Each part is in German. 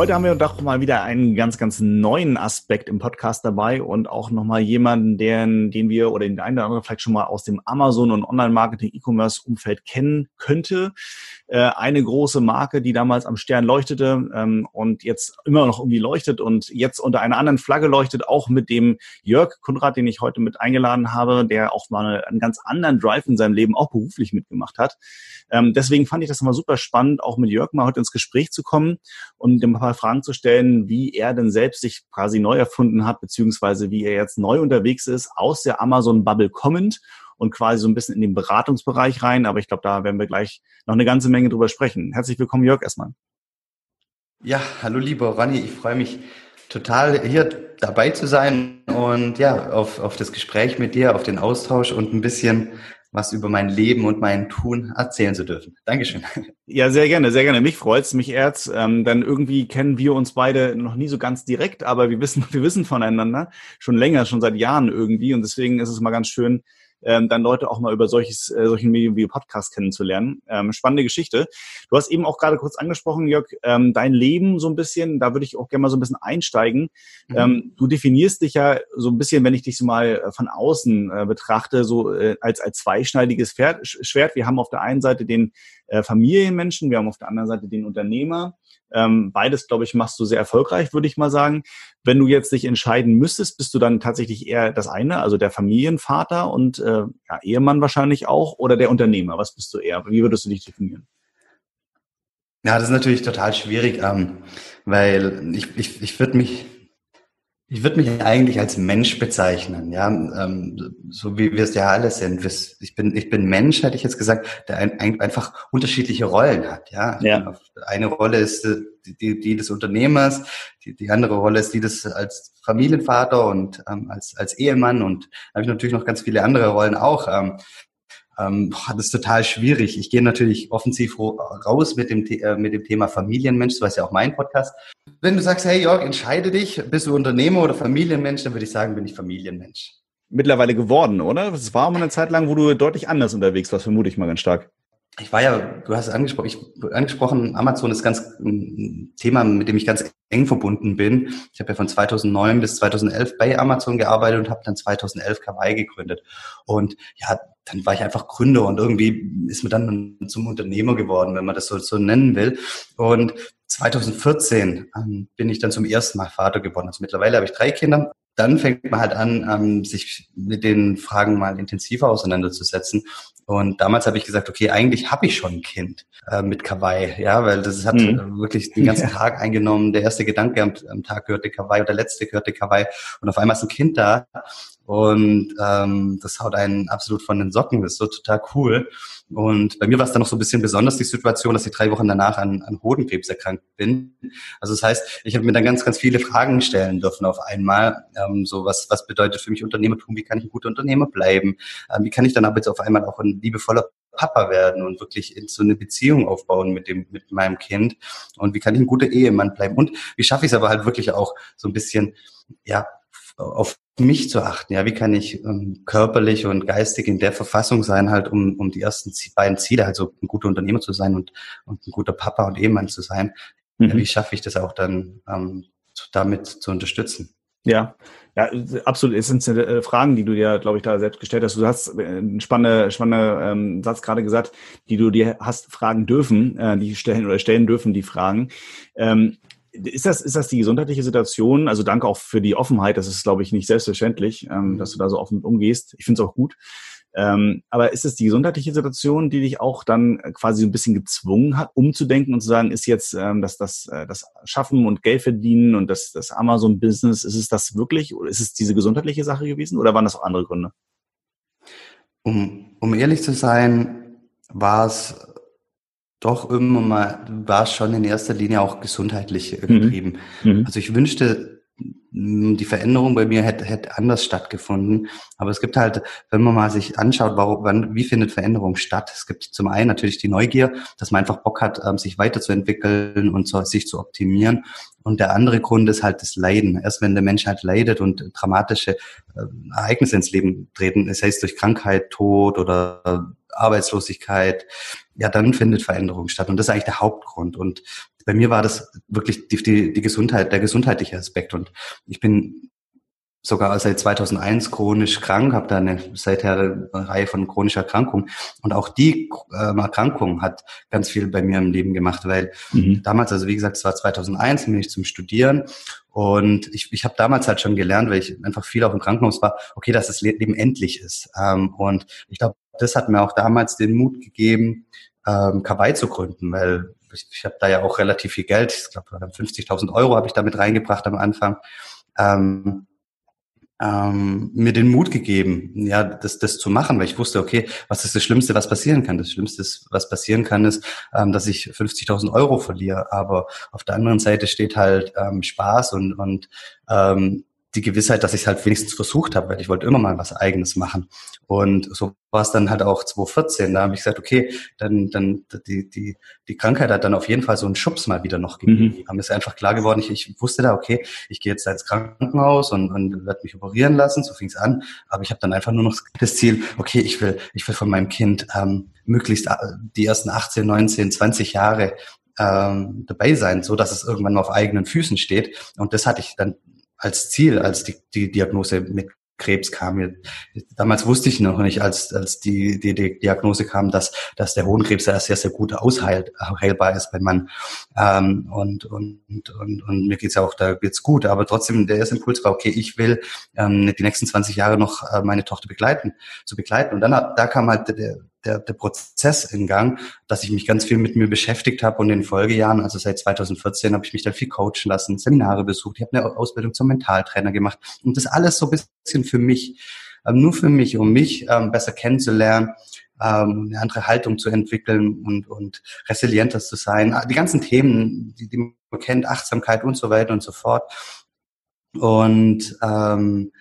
Heute haben wir doch mal wieder einen ganz, ganz neuen Aspekt im Podcast dabei und auch nochmal jemanden, den, den wir oder den einen oder anderen vielleicht schon mal aus dem Amazon- und Online-Marketing-E-Commerce-Umfeld kennen könnte. Äh, eine große Marke, die damals am Stern leuchtete ähm, und jetzt immer noch irgendwie leuchtet und jetzt unter einer anderen Flagge leuchtet, auch mit dem Jörg Kunrad, den ich heute mit eingeladen habe, der auch mal einen ganz anderen Drive in seinem Leben auch beruflich mitgemacht hat. Ähm, deswegen fand ich das immer super spannend, auch mit Jörg mal heute ins Gespräch zu kommen und ein paar Fragen zu stellen, wie er denn selbst sich quasi neu erfunden hat, beziehungsweise wie er jetzt neu unterwegs ist, aus der Amazon-Bubble kommend und quasi so ein bisschen in den Beratungsbereich rein. Aber ich glaube, da werden wir gleich noch eine ganze Menge drüber sprechen. Herzlich willkommen, Jörg, erstmal. Ja, hallo lieber Ronny, ich freue mich total hier dabei zu sein und ja, auf, auf das Gespräch mit dir, auf den Austausch und ein bisschen was über mein Leben und mein Tun erzählen zu dürfen. Dankeschön. Ja, sehr gerne, sehr gerne. Mich freut's, mich ehrt's. Ähm, dann irgendwie kennen wir uns beide noch nie so ganz direkt, aber wir wissen, wir wissen voneinander schon länger, schon seit Jahren irgendwie. Und deswegen ist es mal ganz schön, ähm, dann Leute auch mal über solches, äh, solchen Medien wie Podcast kennenzulernen. Ähm, spannende Geschichte. Du hast eben auch gerade kurz angesprochen, Jörg, ähm, dein Leben so ein bisschen, da würde ich auch gerne mal so ein bisschen einsteigen. Mhm. Ähm, du definierst dich ja so ein bisschen, wenn ich dich so mal äh, von außen äh, betrachte, so äh, als, als zweischneidiges Pferd, Schwert. Wir haben auf der einen Seite den äh, Familienmenschen, wir haben auf der anderen Seite den Unternehmer. Ähm, beides, glaube ich, machst du sehr erfolgreich, würde ich mal sagen. Wenn du jetzt dich entscheiden müsstest, bist du dann tatsächlich eher das eine, also der Familienvater und äh, ja, Ehemann wahrscheinlich auch, oder der Unternehmer? Was bist du eher? Wie würdest du dich definieren? Ja, das ist natürlich total schwierig, ähm, weil ich, ich, ich würde mich ich würde mich eigentlich als Mensch bezeichnen, ja, ähm, so wie wir es ja alle sind. Ich bin, ich bin Mensch, hätte ich jetzt gesagt, der ein, ein, einfach unterschiedliche Rollen hat, ja. ja. Eine Rolle ist äh, die, die, die des Unternehmers, die, die andere Rolle ist die des als Familienvater und ähm, als, als Ehemann und habe ich natürlich noch ganz viele andere Rollen auch. Ähm, ähm, das ist total schwierig. Ich gehe natürlich offensiv raus mit dem, äh, mit dem Thema Familienmensch, so ist ja auch mein Podcast. Wenn du sagst, hey Jörg, entscheide dich, bist du Unternehmer oder Familienmensch, dann würde ich sagen, bin ich Familienmensch. Mittlerweile geworden, oder? Es war mal eine Zeit lang, wo du deutlich anders unterwegs warst, vermute ich mal ganz stark ich war ja, du hast es angesprochen, ich angesprochen, Amazon ist ganz ein Thema, mit dem ich ganz eng verbunden bin. Ich habe ja von 2009 bis 2011 bei Amazon gearbeitet und habe dann 2011 Kawaii gegründet. Und ja, dann war ich einfach Gründer und irgendwie ist mir dann zum Unternehmer geworden, wenn man das so, so nennen will. Und 2014 ähm, bin ich dann zum ersten Mal Vater geworden. Also mittlerweile habe ich drei Kinder dann fängt man halt an, ähm, sich mit den Fragen mal intensiver auseinanderzusetzen. Und damals habe ich gesagt, okay, eigentlich habe ich schon ein Kind äh, mit Kawaii, ja, weil das hat mhm. wirklich den ganzen ja. Tag eingenommen. Der erste Gedanke am, am Tag gehörte Kawaii und der letzte gehörte Kawaii. Und auf einmal ist ein Kind da und ähm, das haut einen absolut von den Socken. Das ist so total cool. Und bei mir war es dann noch so ein bisschen besonders die Situation, dass ich drei Wochen danach an, an Hodenkrebs erkrankt bin. Also das heißt, ich habe mir dann ganz, ganz viele Fragen stellen dürfen auf einmal. Ähm, so was, was bedeutet für mich Unternehmertum? Wie kann ich ein guter Unternehmer bleiben? Ähm, wie kann ich dann aber jetzt auf einmal auch ein liebevoller Papa werden und wirklich in so eine Beziehung aufbauen mit dem, mit meinem Kind? Und wie kann ich ein guter Ehemann bleiben? Und wie schaffe ich es aber halt wirklich auch so ein bisschen, ja, auf mich zu achten. Ja, wie kann ich ähm, körperlich und geistig in der Verfassung sein, halt um, um die ersten beiden Ziele, also ein guter Unternehmer zu sein und, und ein guter Papa und Ehemann zu sein. Mhm. Ja, wie schaffe ich das auch dann ähm, damit zu unterstützen? Ja, ja, absolut essentielle äh, Fragen, die du dir, glaube ich, da selbst gestellt hast. Du hast äh, einen spannenden, spannenden ähm, Satz gerade gesagt, die du dir hast fragen dürfen, äh, die stellen oder stellen dürfen, die Fragen. Ähm, ist das, ist das die gesundheitliche Situation? Also danke auch für die Offenheit. Das ist, glaube ich, nicht selbstverständlich, ähm, mhm. dass du da so offen umgehst. Ich finde es auch gut. Ähm, aber ist es die gesundheitliche Situation, die dich auch dann quasi ein bisschen gezwungen hat, umzudenken und zu sagen, ist jetzt ähm, das, das, äh, das Schaffen und Geld verdienen und das, das Amazon-Business, ist es das wirklich oder ist es diese gesundheitliche Sache gewesen oder waren das auch andere Gründe? Um, um ehrlich zu sein, war es Doch immer mal war schon in erster Linie auch gesundheitlich mhm. getrieben. Mhm. Also ich wünschte, die Veränderung bei mir hätte, hätte anders stattgefunden. Aber es gibt halt, wenn man mal sich anschaut, warum, wann, wie findet Veränderung statt? Es gibt zum einen natürlich die Neugier, dass man einfach Bock hat, ähm, sich weiterzuentwickeln und sich zu optimieren. Und der andere Grund ist halt das Leiden. Erst wenn der Mensch halt leidet und dramatische äh, Ereignisse ins Leben treten, das heißt durch Krankheit, Tod oder Arbeitslosigkeit, ja, dann findet Veränderung statt. Und das ist eigentlich der Hauptgrund. Und bei mir war das wirklich die, die, die Gesundheit, der gesundheitliche Aspekt. Und ich bin sogar seit 2001 chronisch krank, habe da eine seither eine Reihe von chronischer Erkrankungen. Und auch die äh, Erkrankung hat ganz viel bei mir im Leben gemacht, weil mhm. damals, also wie gesagt, es war 2001, bin ich zum Studieren und ich, ich habe damals halt schon gelernt, weil ich einfach viel auch im Krankenhaus war, okay, dass das Leben endlich ist. Ähm, und ich glaube, das hat mir auch damals den Mut gegeben, ähm, Kawaii zu gründen, weil ich, ich habe da ja auch relativ viel Geld, ich glaube 50.000 Euro habe ich damit reingebracht am Anfang. Ähm, ähm, mir den Mut gegeben, ja, das, das zu machen, weil ich wusste, okay, was ist das Schlimmste, was passieren kann? Das Schlimmste, was passieren kann, ist, ähm, dass ich 50.000 Euro verliere. Aber auf der anderen Seite steht halt ähm, Spaß und, und ähm, die Gewissheit, dass ich es halt wenigstens versucht habe, weil ich wollte immer mal was Eigenes machen. Und so war es dann halt auch 2014. Da habe ich gesagt, okay, dann, dann die, die, die Krankheit hat dann auf jeden Fall so einen Schubs mal wieder noch gegeben. Mhm. Haben ist einfach klar geworden, ich, ich wusste da, okay, ich gehe jetzt ins Krankenhaus und, und werde mich operieren lassen, so fing es an. Aber ich habe dann einfach nur noch das Ziel, okay, ich will, ich will von meinem Kind ähm, möglichst äh, die ersten 18, 19, 20 Jahre ähm, dabei sein, so dass es irgendwann mal auf eigenen Füßen steht. Und das hatte ich dann als Ziel, als die, die Diagnose mit Krebs kam. Damals wusste ich noch nicht, als, als die, die, die Diagnose kam, dass, dass der Hohenkrebs ja sehr, sehr gut ausheilbar ist beim Mann. Ähm, und, und, und, und mir geht's ja auch da geht's gut. Aber trotzdem, der erste Impuls war, okay, ich will ähm, die nächsten 20 Jahre noch äh, meine Tochter begleiten, zu begleiten. Und dann da kam halt der, der, der Prozess in Gang, dass ich mich ganz viel mit mir beschäftigt habe und in den Folgejahren, also seit 2014, habe ich mich dann viel coachen lassen, Seminare besucht, ich habe eine Ausbildung zum Mentaltrainer gemacht und das alles so ein bisschen für mich, ähm, nur für mich, um mich ähm, besser kennenzulernen, ähm, eine andere Haltung zu entwickeln und, und resilienter zu sein. Die ganzen Themen, die, die man kennt, Achtsamkeit und so weiter und so fort. Und ähm,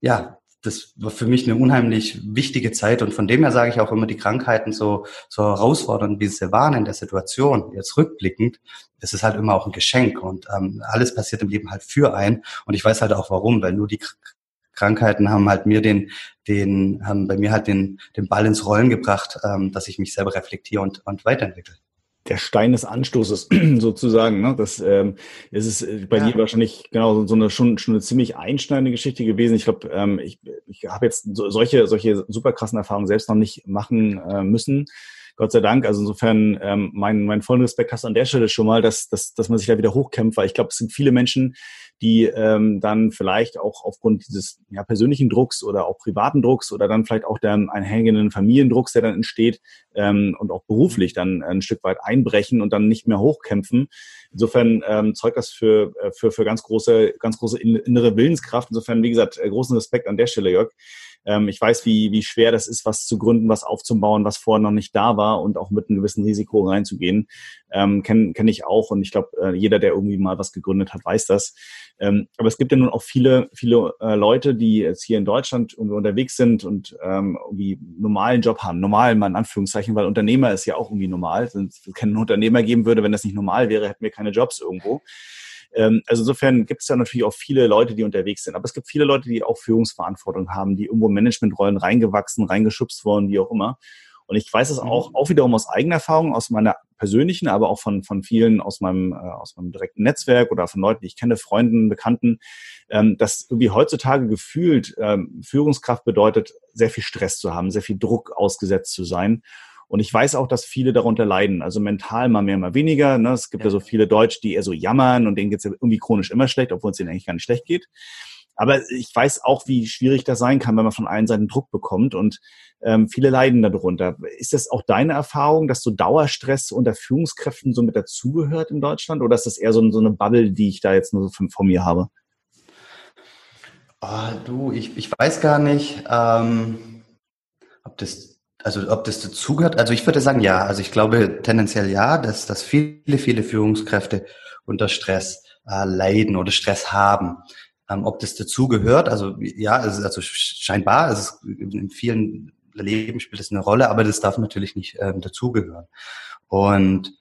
ja, das war für mich eine unheimlich wichtige Zeit und von dem her sage ich auch immer, die Krankheiten so, so herausfordernd, wie sie waren in der Situation, jetzt rückblickend, das ist halt immer auch ein Geschenk und ähm, alles passiert im Leben halt für einen und ich weiß halt auch warum, weil nur die Krankheiten haben halt mir den, den, haben bei mir halt den, den Ball ins Rollen gebracht, ähm, dass ich mich selber reflektiere und, und weiterentwickle der Stein des Anstoßes sozusagen. Ne? Das ähm, es ist äh, bei ja. dir wahrscheinlich genau so eine schon, schon eine ziemlich einschneidende Geschichte gewesen. Ich glaube, ähm, ich, ich habe jetzt so, solche solche super krassen Erfahrungen selbst noch nicht machen äh, müssen. Gott sei Dank. Also insofern ähm, mein, mein vollen Respekt hast du an der Stelle schon mal, dass, dass, dass man sich da wieder hochkämpft, weil ich glaube, es sind viele Menschen, die ähm, dann vielleicht auch aufgrund dieses ja, persönlichen Drucks oder auch privaten Drucks oder dann vielleicht auch der einhängenden Familiendrucks, der dann entsteht ähm, und auch beruflich dann ein Stück weit einbrechen und dann nicht mehr hochkämpfen. Insofern ähm, zeugt das für, äh, für, für ganz große, ganz große innere Willenskraft. Insofern, wie gesagt, äh, großen Respekt an der Stelle, Jörg. Ähm, ich weiß, wie, wie schwer das ist, was zu gründen, was aufzubauen, was vorher noch nicht da war und auch mit einem gewissen Risiko reinzugehen. Ähm, Kenne kenn ich auch und ich glaube, äh, jeder, der irgendwie mal was gegründet hat, weiß das. Ähm, aber es gibt ja nun auch viele, viele äh, Leute, die jetzt hier in Deutschland unterwegs sind und ähm, irgendwie normalen Job haben. Normal mal in Anführungszeichen, weil Unternehmer ist ja auch irgendwie normal. Wenn es keinen Unternehmer geben würde, wenn das nicht normal wäre, hätten wir keine Jobs irgendwo. Ähm, also insofern gibt es ja natürlich auch viele Leute, die unterwegs sind. Aber es gibt viele Leute, die auch Führungsverantwortung haben, die irgendwo Managementrollen reingewachsen, reingeschubst worden, wie auch immer. Und ich weiß es mhm. auch, auch wiederum aus eigener Erfahrung, aus meiner persönlichen, aber auch von, von vielen aus meinem, äh, aus meinem direkten Netzwerk oder von Leuten, die ich kenne, Freunden, Bekannten, ähm, dass irgendwie heutzutage gefühlt ähm, Führungskraft bedeutet, sehr viel Stress zu haben, sehr viel Druck ausgesetzt zu sein. Und ich weiß auch, dass viele darunter leiden. Also mental mal mehr, mal weniger. Ne? Es gibt ja. ja so viele Deutsche, die eher so jammern und denen geht's ja irgendwie chronisch immer schlecht, obwohl es ihnen eigentlich gar nicht schlecht geht. Aber ich weiß auch, wie schwierig das sein kann, wenn man von allen Seiten Druck bekommt und ähm, viele leiden darunter. Ist das auch deine Erfahrung, dass so Dauerstress unter Führungskräften so mit dazugehört in Deutschland oder ist das eher so, so eine Bubble, die ich da jetzt nur so von, von mir habe? Oh, du, ich, ich weiß gar nicht, ähm, ob das also ob das dazugehört, also ich würde sagen ja. Also ich glaube tendenziell ja, dass, dass viele, viele Führungskräfte unter Stress äh, leiden oder Stress haben. Ähm, ob das dazugehört, also ja, also, also scheinbar, also in vielen Leben spielt das eine Rolle, aber das darf natürlich nicht ähm, dazugehören. Und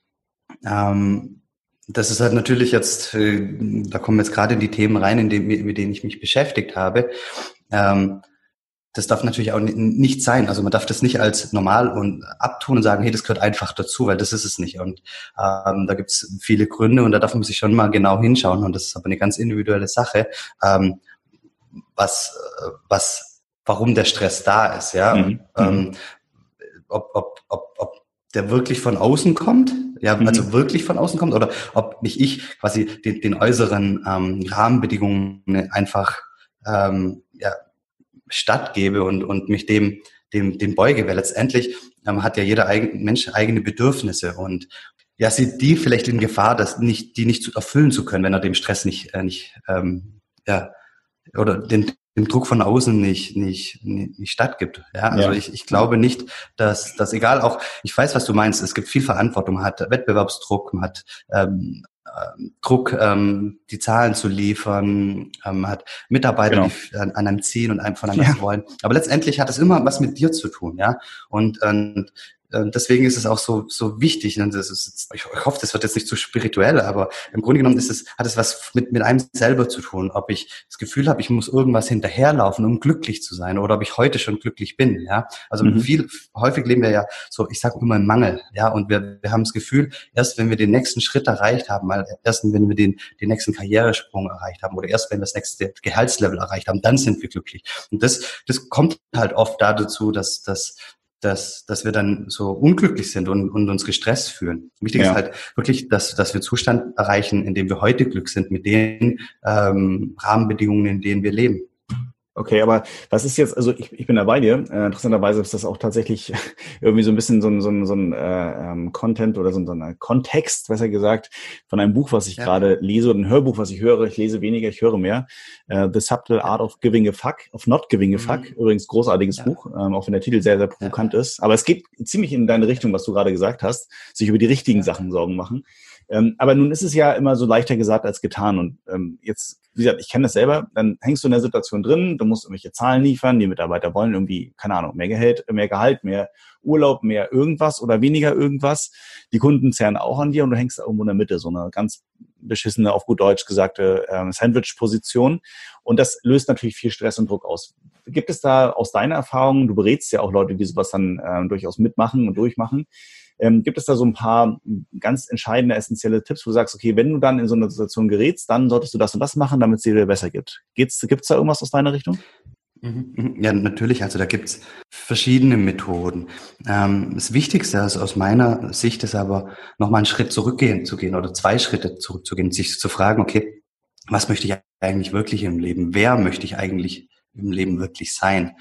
ähm, das ist halt natürlich jetzt, äh, da kommen jetzt gerade die Themen rein, in dem, mit denen ich mich beschäftigt habe. Ähm, das darf natürlich auch nicht sein. Also man darf das nicht als normal und abtun und sagen, hey, das gehört einfach dazu, weil das ist es nicht. Und ähm, da gibt es viele Gründe und da darf man sich schon mal genau hinschauen. Und das ist aber eine ganz individuelle Sache, ähm, was, was, warum der Stress da ist, ja. Mhm. Ähm, ob, ob, ob, ob der wirklich von außen kommt, ja, mhm. also wirklich von außen kommt, oder ob nicht ich quasi den, den äußeren ähm, Rahmenbedingungen einfach ähm, ja, stattgebe und, und mich dem, dem, dem beuge, weil letztendlich ähm, hat ja jeder eigen, Mensch eigene Bedürfnisse und ja, sieht die vielleicht in Gefahr, dass nicht, die nicht zu erfüllen zu können, wenn er dem Stress nicht, äh, nicht ähm, ja, oder den, dem Druck von außen nicht, nicht, nicht, stattgibt. Ja, also ja. Ich, ich glaube nicht, dass, dass egal auch, ich weiß, was du meinst, es gibt viel Verantwortung, man hat Wettbewerbsdruck, man hat ähm, Druck, ähm, die Zahlen zu liefern, ähm, hat Mitarbeiter, genau. die an, an einem ziehen und einem von einem ja. wollen. Aber letztendlich hat es immer was mit dir zu tun, ja. Und, und deswegen ist es auch so, so wichtig. Ist, ich hoffe, das wird jetzt nicht zu spirituell, aber im Grunde genommen ist es, hat es was mit, mit einem selber zu tun. Ob ich das Gefühl habe, ich muss irgendwas hinterherlaufen, um glücklich zu sein, oder ob ich heute schon glücklich bin. Ja, also mhm. viel, häufig leben wir ja so, ich sage immer im Mangel. Ja, und wir, wir haben das Gefühl, erst wenn wir den nächsten Schritt erreicht haben, mal erst wenn wir den, den nächsten Karrieresprung erreicht haben, oder erst wenn wir das nächste Gehaltslevel erreicht haben, dann sind wir glücklich. Und das, das kommt halt oft dazu, dass, dass dass, dass wir dann so unglücklich sind und, und uns gestresst fühlen. Wichtig ja. ist halt wirklich, dass, dass wir Zustand erreichen, in dem wir heute Glück sind mit den ähm, Rahmenbedingungen, in denen wir leben. Okay, aber was ist jetzt, also ich, ich bin da bei dir. Äh, interessanterweise ist das auch tatsächlich irgendwie so ein bisschen so ein, so ein, so ein äh, ähm, Content oder so ein, so ein Kontext, besser gesagt, von einem Buch, was ich ja. gerade lese oder ein Hörbuch, was ich höre. Ich lese weniger, ich höre mehr. Äh, The Subtle Art of Giving a Fuck, of Not Giving a mhm. Fuck. Übrigens großartiges ja. Buch, ähm, auch wenn der Titel sehr, sehr provokant ja. ist. Aber es geht ziemlich in deine Richtung, was du gerade gesagt hast, sich über die richtigen Sachen Sorgen machen. Ähm, aber nun ist es ja immer so leichter gesagt als getan. Und ähm, jetzt, wie gesagt, ich kenne das selber, dann hängst du in der Situation drin, du musst irgendwelche Zahlen liefern, die Mitarbeiter wollen irgendwie, keine Ahnung, mehr Gehalt, mehr Gehalt, mehr Urlaub, mehr irgendwas oder weniger irgendwas. Die Kunden zerren auch an dir und du hängst da irgendwo in der Mitte, so eine ganz beschissene, auf gut Deutsch gesagte ähm, Sandwich-Position. Und das löst natürlich viel Stress und Druck aus. Gibt es da aus deiner Erfahrung, du berätst ja auch Leute, die sowas dann äh, durchaus mitmachen und durchmachen, ähm, gibt es da so ein paar ganz entscheidende, essentielle Tipps, wo du sagst, okay, wenn du dann in so eine Situation gerätst, dann solltest du das und das machen, damit es dir besser gibt. Gibt es da irgendwas aus deiner Richtung? Mhm, mhm. Ja, natürlich. Also da gibt's verschiedene Methoden. Ähm, das Wichtigste ist aus meiner Sicht ist aber nochmal einen Schritt zurückgehen zu gehen oder zwei Schritte zurückzugehen, sich zu fragen, okay, was möchte ich eigentlich wirklich im Leben? Wer möchte ich eigentlich im Leben wirklich sein?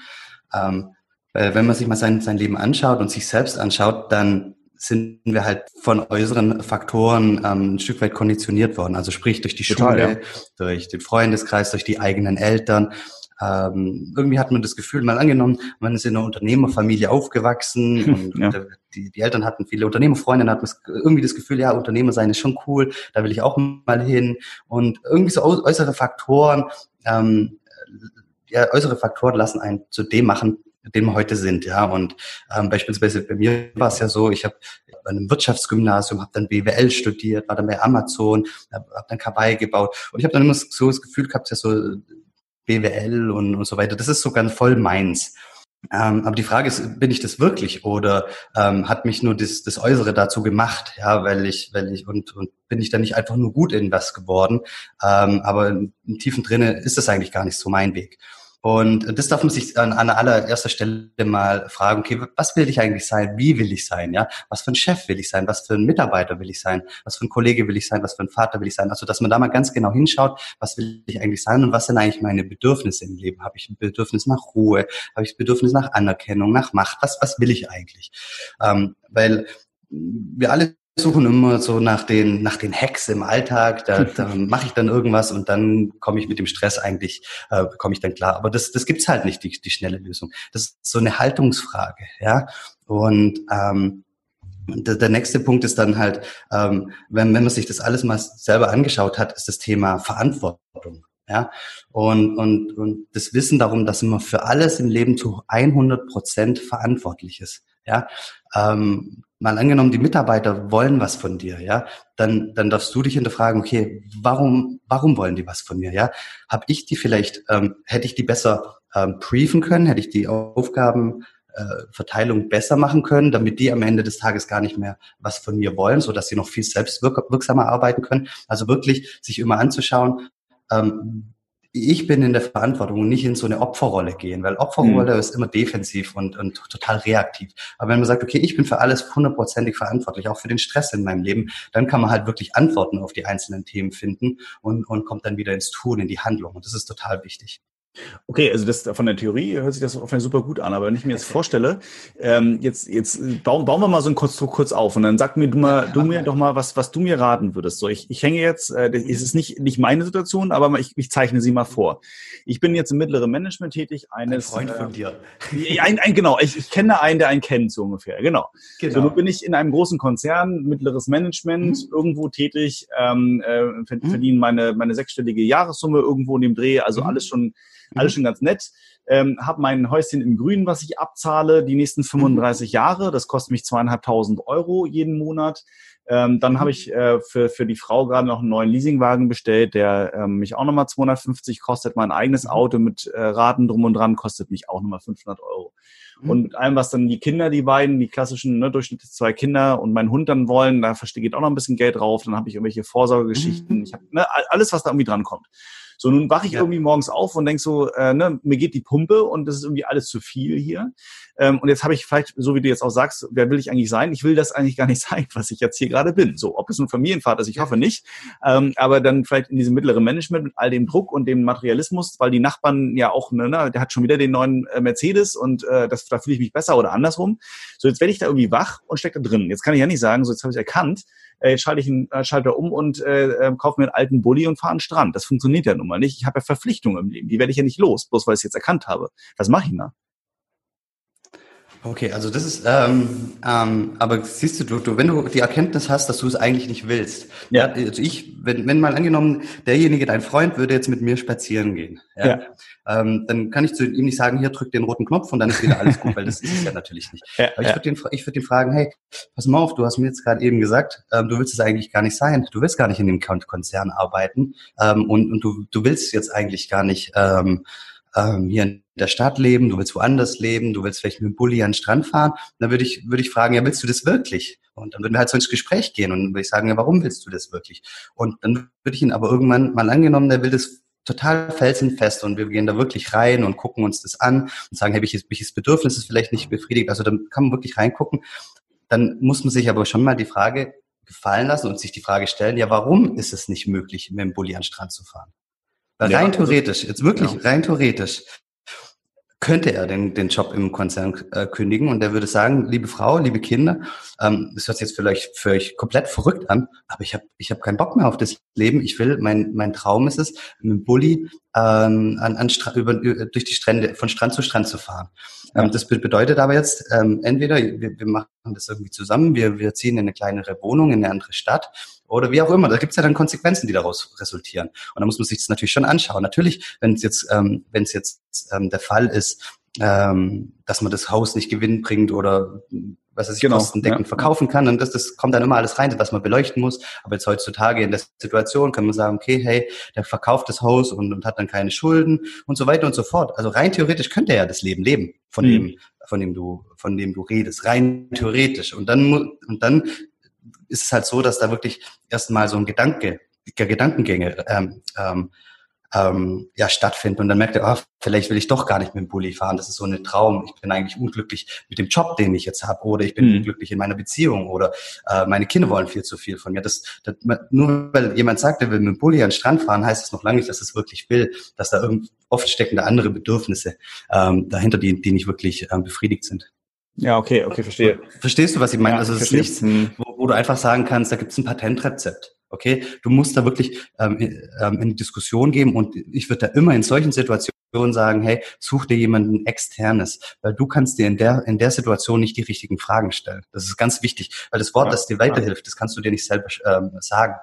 Ähm, weil wenn man sich mal sein, sein Leben anschaut und sich selbst anschaut, dann sind wir halt von äußeren Faktoren ähm, ein Stück weit konditioniert worden. Also sprich durch die Total, Schule, ja. durch den Freundeskreis, durch die eigenen Eltern. Ähm, irgendwie hat man das Gefühl, mal angenommen, man ist in einer Unternehmerfamilie aufgewachsen und ja. die, die Eltern hatten viele Unternehmerfreunde, dann hat man irgendwie das Gefühl, ja, Unternehmer sein ist schon cool, da will ich auch mal hin. Und irgendwie so äußere Faktoren, ähm, ja, äußere Faktoren lassen einen zu dem machen, dem wir heute sind, ja. Und ähm, beispielsweise bei mir war es ja so, ich habe bei einem Wirtschaftsgymnasium, habe dann BWL studiert, war dann bei Amazon, habe hab dann Kawaii gebaut und ich habe dann immer so das Gefühl gehabt, ja so BWL und, und so weiter, das ist sogar voll meins. Ähm, aber die Frage ist, bin ich das wirklich oder ähm, hat mich nur das, das Äußere dazu gemacht, ja, weil ich, weil ich und, und bin ich dann nicht einfach nur gut in was geworden, ähm, aber im Tiefen drinne ist das eigentlich gar nicht so mein Weg. Und das darf man sich an, an allererster Stelle mal fragen, okay, was will ich eigentlich sein? Wie will ich sein? Ja, was für ein Chef will ich sein? Was für ein Mitarbeiter will ich sein? Was für ein Kollege will ich sein? Was für ein Vater will ich sein? Also, dass man da mal ganz genau hinschaut, was will ich eigentlich sein und was sind eigentlich meine Bedürfnisse im Leben? Habe ich ein Bedürfnis nach Ruhe? Habe ich ein Bedürfnis nach Anerkennung, nach Macht? Was, was will ich eigentlich? Ähm, weil wir alle suchen immer so nach den, nach den Hacks im Alltag. Da, da mache ich dann irgendwas und dann komme ich mit dem Stress eigentlich, äh, komme ich dann klar. Aber das, das gibt's halt nicht, die, die schnelle Lösung. Das ist so eine Haltungsfrage, ja. Und ähm, der, der nächste Punkt ist dann halt, ähm, wenn, wenn man sich das alles mal selber angeschaut hat, ist das Thema Verantwortung. Ja, und, und, und das Wissen darum, dass man für alles im Leben zu 100 Prozent verantwortlich ist. Ja, ähm, mal angenommen, die Mitarbeiter wollen was von dir, ja, dann, dann darfst du dich hinterfragen, okay, warum, warum wollen die was von mir, ja? Habe ich die vielleicht, ähm, hätte ich die besser ähm, briefen können, hätte ich die Aufgaben äh, Verteilung besser machen können, damit die am Ende des Tages gar nicht mehr was von mir wollen, so dass sie noch viel selbstwirksamer arbeiten können. Also wirklich sich immer anzuschauen, ähm, ich bin in der Verantwortung und nicht in so eine Opferrolle gehen, weil Opferrolle mhm. ist immer defensiv und, und total reaktiv. Aber wenn man sagt, okay, ich bin für alles hundertprozentig verantwortlich, auch für den Stress in meinem Leben, dann kann man halt wirklich Antworten auf die einzelnen Themen finden und, und kommt dann wieder ins Tun, in die Handlung. Und das ist total wichtig. Okay, also das von der Theorie hört sich das auf jeden super gut an, aber wenn ich mir jetzt vorstelle, ähm, jetzt jetzt bauen, bauen wir mal so ein Konstrukt kurz auf und dann sag mir du mal, du mir doch mal was, was du mir raten würdest. So, ich, ich hänge jetzt, äh, es ist nicht nicht meine Situation, aber ich, ich zeichne sie mal vor. Ich bin jetzt im mittleren Management tätig eines ein Freund von dir. Äh, ein, ein, genau, ich, ich kenne einen, der einen kennt so ungefähr. Genau. genau. So, nun bin ich in einem großen Konzern, mittleres Management, mhm. irgendwo tätig, ähm, äh, mhm. verdiene meine meine sechsstellige Jahressumme irgendwo in dem Dreh, also mhm. alles schon alles mhm. schon ganz nett. Ähm, habe mein Häuschen im Grün, was ich abzahle, die nächsten 35 mhm. Jahre. Das kostet mich zweieinhalbtausend Euro jeden Monat. Ähm, dann habe ich äh, für, für die Frau gerade noch einen neuen Leasingwagen bestellt, der ähm, mich auch nochmal 250 kostet. Mein eigenes Auto mit äh, Raten drum und dran kostet mich auch nochmal 500 Euro. Und mit allem, was dann die Kinder, die beiden, die klassischen ne, durchschnittlich zwei Kinder und mein Hund dann wollen, da geht auch noch ein bisschen Geld drauf. Dann habe ich irgendwelche Vorsorgegeschichten. Mhm. Ich habe ne, alles, was da irgendwie dran kommt. So, nun wache ich ja. irgendwie morgens auf und denk so, äh, ne, mir geht die Pumpe und das ist irgendwie alles zu viel hier. Ähm, und jetzt habe ich vielleicht, so wie du jetzt auch sagst, wer will ich eigentlich sein? Ich will das eigentlich gar nicht sein, was ich jetzt hier gerade bin. So, ob es ein Familienvater ist, ich hoffe nicht. Ähm, aber dann vielleicht in diesem mittleren Management mit all dem Druck und dem Materialismus, weil die Nachbarn ja auch, ne, ne der hat schon wieder den neuen äh, Mercedes und äh, das, da fühle ich mich besser oder andersrum. So, jetzt werde ich da irgendwie wach und stecke da drin. Jetzt kann ich ja nicht sagen, so jetzt habe ich erkannt, äh, jetzt schalte ich einen äh, Schalter um und äh, äh, kaufe mir einen alten Bulli und fahre an den Strand. Das funktioniert ja nun mal nicht. Ich habe ja Verpflichtungen im Leben. Die werde ich ja nicht los, bloß weil ich es jetzt erkannt habe. Was mache ich da? Okay, also das ist, ähm, ähm, aber siehst du, du, wenn du die Erkenntnis hast, dass du es eigentlich nicht willst, ja. also ich, wenn, wenn mal angenommen, derjenige, dein Freund, würde jetzt mit mir spazieren gehen, ja, ja. Ähm, dann kann ich zu ihm nicht sagen, hier drück den roten Knopf und dann ist wieder alles gut, weil das ist es ja natürlich nicht. Ja, aber ich ja. würde den, ich würde den fragen, hey, pass mal auf, du hast mir jetzt gerade eben gesagt, ähm, du willst es eigentlich gar nicht sein, du willst gar nicht in dem Konzern arbeiten ähm, und, und du, du willst jetzt eigentlich gar nicht ähm, ähm, hier in der Stadt leben, du willst woanders leben, du willst vielleicht mit dem Bulli an den Strand fahren, dann würde ich, würde ich fragen, ja, willst du das wirklich? Und dann würden wir halt so ins Gespräch gehen und würde ich sagen, ja, warum willst du das wirklich? Und dann würde ich ihn aber irgendwann mal angenommen, der will das total felsenfest und wir gehen da wirklich rein und gucken uns das an und sagen, hey, welches, welches Bedürfnis ist vielleicht nicht befriedigt? Also dann kann man wirklich reingucken. Dann muss man sich aber schon mal die Frage gefallen lassen und sich die Frage stellen, ja, warum ist es nicht möglich, mit dem Bulli an den Strand zu fahren? Ja, rein also theoretisch, jetzt wirklich ja. rein theoretisch, könnte er den, den Job im Konzern äh, kündigen und er würde sagen, liebe Frau, liebe Kinder, ähm, das hört sich jetzt vielleicht für euch komplett verrückt an, aber ich habe ich hab keinen Bock mehr auf das Leben. Ich will, mein, mein Traum ist es, mit dem Bulli ähm, an, an über, durch die Strände, von Strand zu Strand zu fahren. Ja. Ähm, das bedeutet aber jetzt, ähm, entweder wir, wir machen das irgendwie zusammen, wir, wir ziehen in eine kleinere Wohnung, in eine andere Stadt oder wie auch immer. Da gibt es ja dann Konsequenzen, die daraus resultieren. Und da muss man sich das natürlich schon anschauen. Natürlich, wenn es jetzt, ähm, wenn es jetzt ähm, der Fall ist, ähm, dass man das Haus nicht Gewinn bringt oder was sich genau, kostendeckend ja. verkaufen kann. Und das, das kommt dann immer alles rein, was man beleuchten muss. Aber jetzt heutzutage in der Situation kann man sagen, okay, hey, der verkauft das Haus und, und hat dann keine Schulden und so weiter und so fort. Also rein theoretisch könnte er ja das Leben leben, von mhm. dem, von dem du, von dem du redest. Rein theoretisch. Und dann, und dann ist es halt so, dass da wirklich erstmal so ein Gedanke, Gedankengänge ähm, ähm, ähm, ja, stattfinden. Und dann merkt er, oh, vielleicht will ich doch gar nicht mit dem Bulli fahren. Das ist so ein Traum. Ich bin eigentlich unglücklich mit dem Job, den ich jetzt habe. Oder ich bin mhm. unglücklich in meiner Beziehung. Oder äh, meine Kinder wollen viel zu viel von mir. Das, das, nur weil jemand sagt, er will mit dem Bulli an den Strand fahren, heißt es noch lange nicht, dass es wirklich will. Dass da irgend, oft stecken da andere Bedürfnisse ähm, dahinter, die, die nicht wirklich ähm, befriedigt sind. Ja, okay, okay, verstehe. Verstehst du, was ich meine? Ja, also es ist nichts, hm. wo, wo, du einfach sagen kannst, da gibt es ein Patentrezept. Okay, du musst da wirklich ähm, ähm, in Diskussion geben und ich würde da immer in solchen Situationen sagen, hey, such dir jemanden externes, weil du kannst dir in der in der Situation nicht die richtigen Fragen stellen. Das ist ganz wichtig, weil das Wort, ja, das dir weiterhilft, das kannst du dir nicht selber ähm, sagen.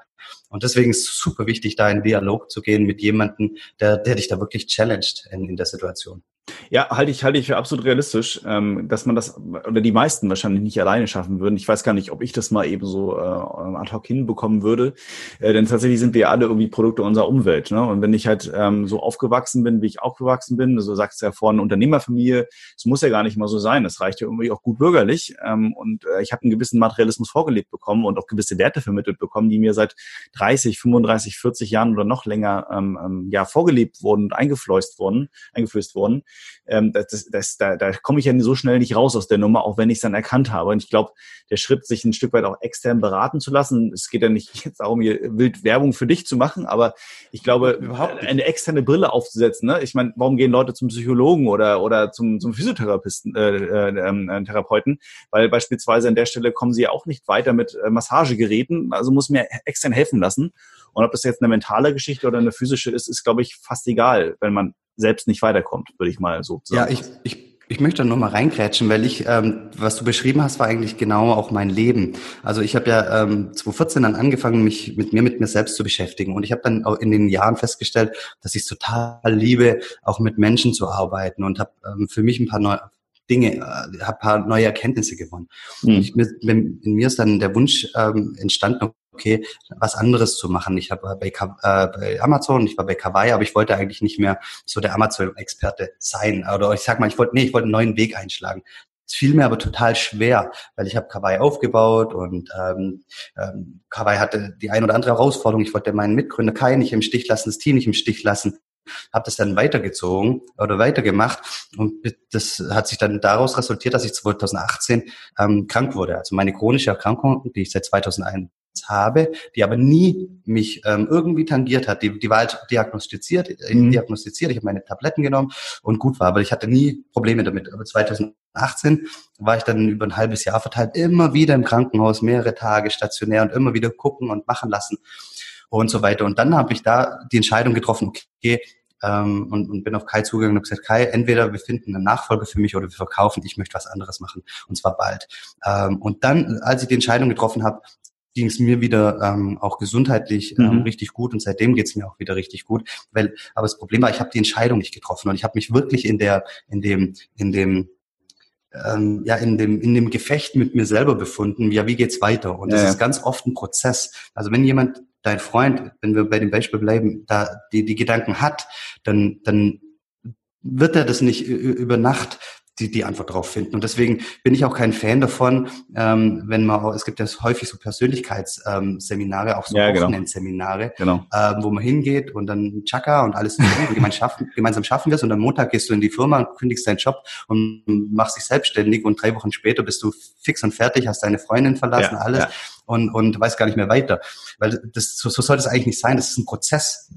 Und deswegen ist es super wichtig, da in Dialog zu gehen mit jemandem, der, der dich da wirklich challenged in, in der Situation. Ja, halte ich, halte ich für absolut realistisch, ähm, dass man das, oder die meisten wahrscheinlich nicht alleine schaffen würden. Ich weiß gar nicht, ob ich das mal eben so äh, ad hoc hinbekommen würde. Äh, denn tatsächlich sind wir alle irgendwie Produkte unserer Umwelt. Ne? Und wenn ich halt ähm, so aufgewachsen bin, wie ich aufgewachsen bin, so sagst du ja vorhin Unternehmerfamilie, es muss ja gar nicht mal so sein. Es reicht ja irgendwie auch gut bürgerlich. Ähm, und äh, ich habe einen gewissen Materialismus vorgelebt bekommen und auch gewisse Werte vermittelt bekommen, die mir seit 30, 35, 40 Jahren oder noch länger ähm, ähm, ja vorgelebt wurden und eingeflößt wurden, eingeflößt wurden ähm, das, das, da, da komme ich ja so schnell nicht raus aus der Nummer, auch wenn ich es dann erkannt habe. Und ich glaube, der Schritt, sich ein Stück weit auch extern beraten zu lassen, es geht ja nicht jetzt darum, hier wild Werbung für dich zu machen, aber ich glaube, überhaupt eine externe Brille aufzusetzen. Ne? Ich meine, warum gehen Leute zum Psychologen oder, oder zum, zum Physiotherapeuten, äh, äh, äh, Therapeuten? Weil beispielsweise an der Stelle kommen sie ja auch nicht weiter mit äh, Massagegeräten, also muss mir extern helfen lassen. Und ob das jetzt eine mentale Geschichte oder eine physische ist, ist, glaube ich, fast egal, wenn man selbst nicht weiterkommt, würde ich mal so sagen. Ja, ich, ich ich möchte da nochmal reingrätschen, weil ich, ähm, was du beschrieben hast, war eigentlich genau auch mein Leben. Also ich habe ja ähm, 2014 dann angefangen, mich mit mir, mit mir selbst zu beschäftigen. Und ich habe dann auch in den Jahren festgestellt, dass ich es total liebe, auch mit Menschen zu arbeiten und habe ähm, für mich ein paar neue Dinge, äh, habe paar neue Erkenntnisse gewonnen. Mhm. Ich, in mir ist dann der Wunsch ähm, entstanden, okay, was anderes zu machen. Ich habe bei, äh, bei Amazon, ich war bei Kawaii, aber ich wollte eigentlich nicht mehr so der Amazon-Experte sein. Oder ich sag mal, ich wollte, nee, ich wollte einen neuen Weg einschlagen. Es fiel mir aber total schwer, weil ich habe Kawaii aufgebaut und ähm, ähm, Kawaii hatte die ein oder andere Herausforderung. Ich wollte meinen Mitgründer Kai nicht im Stich lassen, das Team nicht im Stich lassen habe das dann weitergezogen oder weitergemacht und das hat sich dann daraus resultiert, dass ich 2018 ähm, krank wurde. Also meine chronische Erkrankung, die ich seit 2001 habe, die aber nie mich ähm, irgendwie tangiert hat. Die, die war halt diagnostiziert, äh, mhm. diagnostiziert. Ich habe meine Tabletten genommen und gut war, aber ich hatte nie Probleme damit. Aber 2018 war ich dann über ein halbes Jahr verteilt immer wieder im Krankenhaus, mehrere Tage stationär und immer wieder gucken und machen lassen und so weiter. Und dann habe ich da die Entscheidung getroffen, okay, ähm, und, und bin auf Kai zugegangen und gesagt, Kai, entweder wir finden eine Nachfolge für mich oder wir verkaufen, ich möchte was anderes machen und zwar bald. Ähm, und dann, als ich die Entscheidung getroffen habe, ging es mir wieder ähm, auch gesundheitlich ähm, mhm. richtig gut und seitdem geht es mir auch wieder richtig gut. Weil, aber das Problem war, ich habe die Entscheidung nicht getroffen und ich habe mich wirklich in der, in dem, in dem ähm, ja in dem in dem Gefecht mit mir selber befunden. Ja, wie geht's weiter? Und ja, das ist ganz oft ein Prozess. Also wenn jemand, dein Freund, wenn wir bei dem Beispiel bleiben, da die die Gedanken hat, dann dann wird er das nicht über Nacht die, die Antwort drauf finden. Und deswegen bin ich auch kein Fan davon, ähm, wenn man, es gibt ja häufig so Persönlichkeitsseminare, ähm, auch so ja, genau. Wochenendseminare, genau. ähm, wo man hingeht und dann Chaka und alles gemeinsam, schaffen, gemeinsam schaffen wirst und am Montag gehst du in die Firma, kündigst deinen Job und machst dich selbstständig und drei Wochen später bist du fix und fertig, hast deine Freundin verlassen, ja, alles ja. und und weißt gar nicht mehr weiter. Weil das so, so soll das eigentlich nicht sein. Das ist ein Prozess.